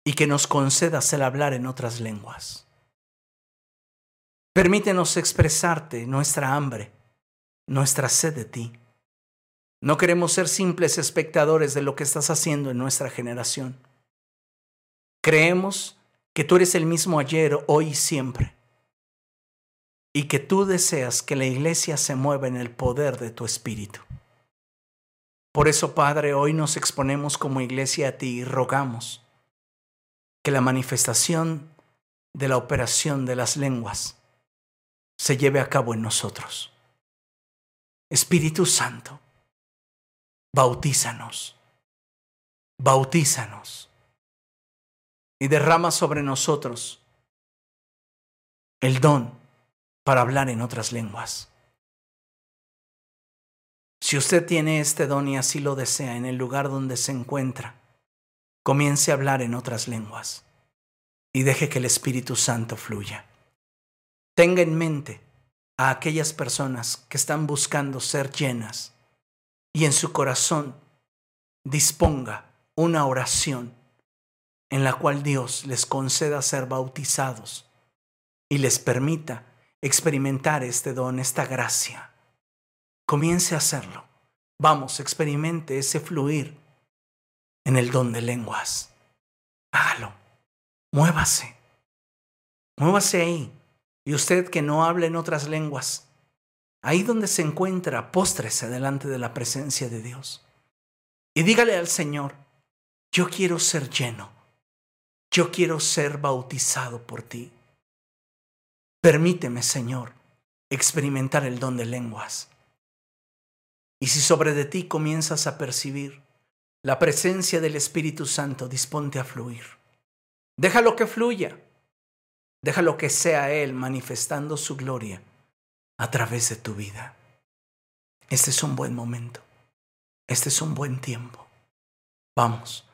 y que nos concedas el hablar en otras lenguas. Permítenos expresarte nuestra hambre, nuestra sed de ti. No queremos ser simples espectadores de lo que estás haciendo en nuestra generación. Creemos que tú eres el mismo ayer, hoy y siempre, y que tú deseas que la iglesia se mueva en el poder de tu espíritu. Por eso, Padre, hoy nos exponemos como iglesia a ti y rogamos que la manifestación de la operación de las lenguas se lleve a cabo en nosotros. Espíritu Santo, bautízanos, bautízanos y derrama sobre nosotros el don para hablar en otras lenguas. Si usted tiene este don y así lo desea en el lugar donde se encuentra, comience a hablar en otras lenguas y deje que el Espíritu Santo fluya. Tenga en mente a aquellas personas que están buscando ser llenas y en su corazón disponga una oración en la cual Dios les conceda ser bautizados y les permita experimentar este don, esta gracia. Comience a hacerlo. Vamos, experimente ese fluir en el don de lenguas. Hágalo. Muévase. Muévase ahí. Y usted que no habla en otras lenguas, ahí donde se encuentra, póstrese delante de la presencia de Dios. Y dígale al Señor, yo quiero ser lleno. Yo quiero ser bautizado por ti. Permíteme, Señor, experimentar el don de lenguas. Y si sobre de ti comienzas a percibir la presencia del Espíritu Santo, disponte a fluir. Déjalo que fluya. Déjalo que sea Él manifestando su gloria a través de tu vida. Este es un buen momento. Este es un buen tiempo. Vamos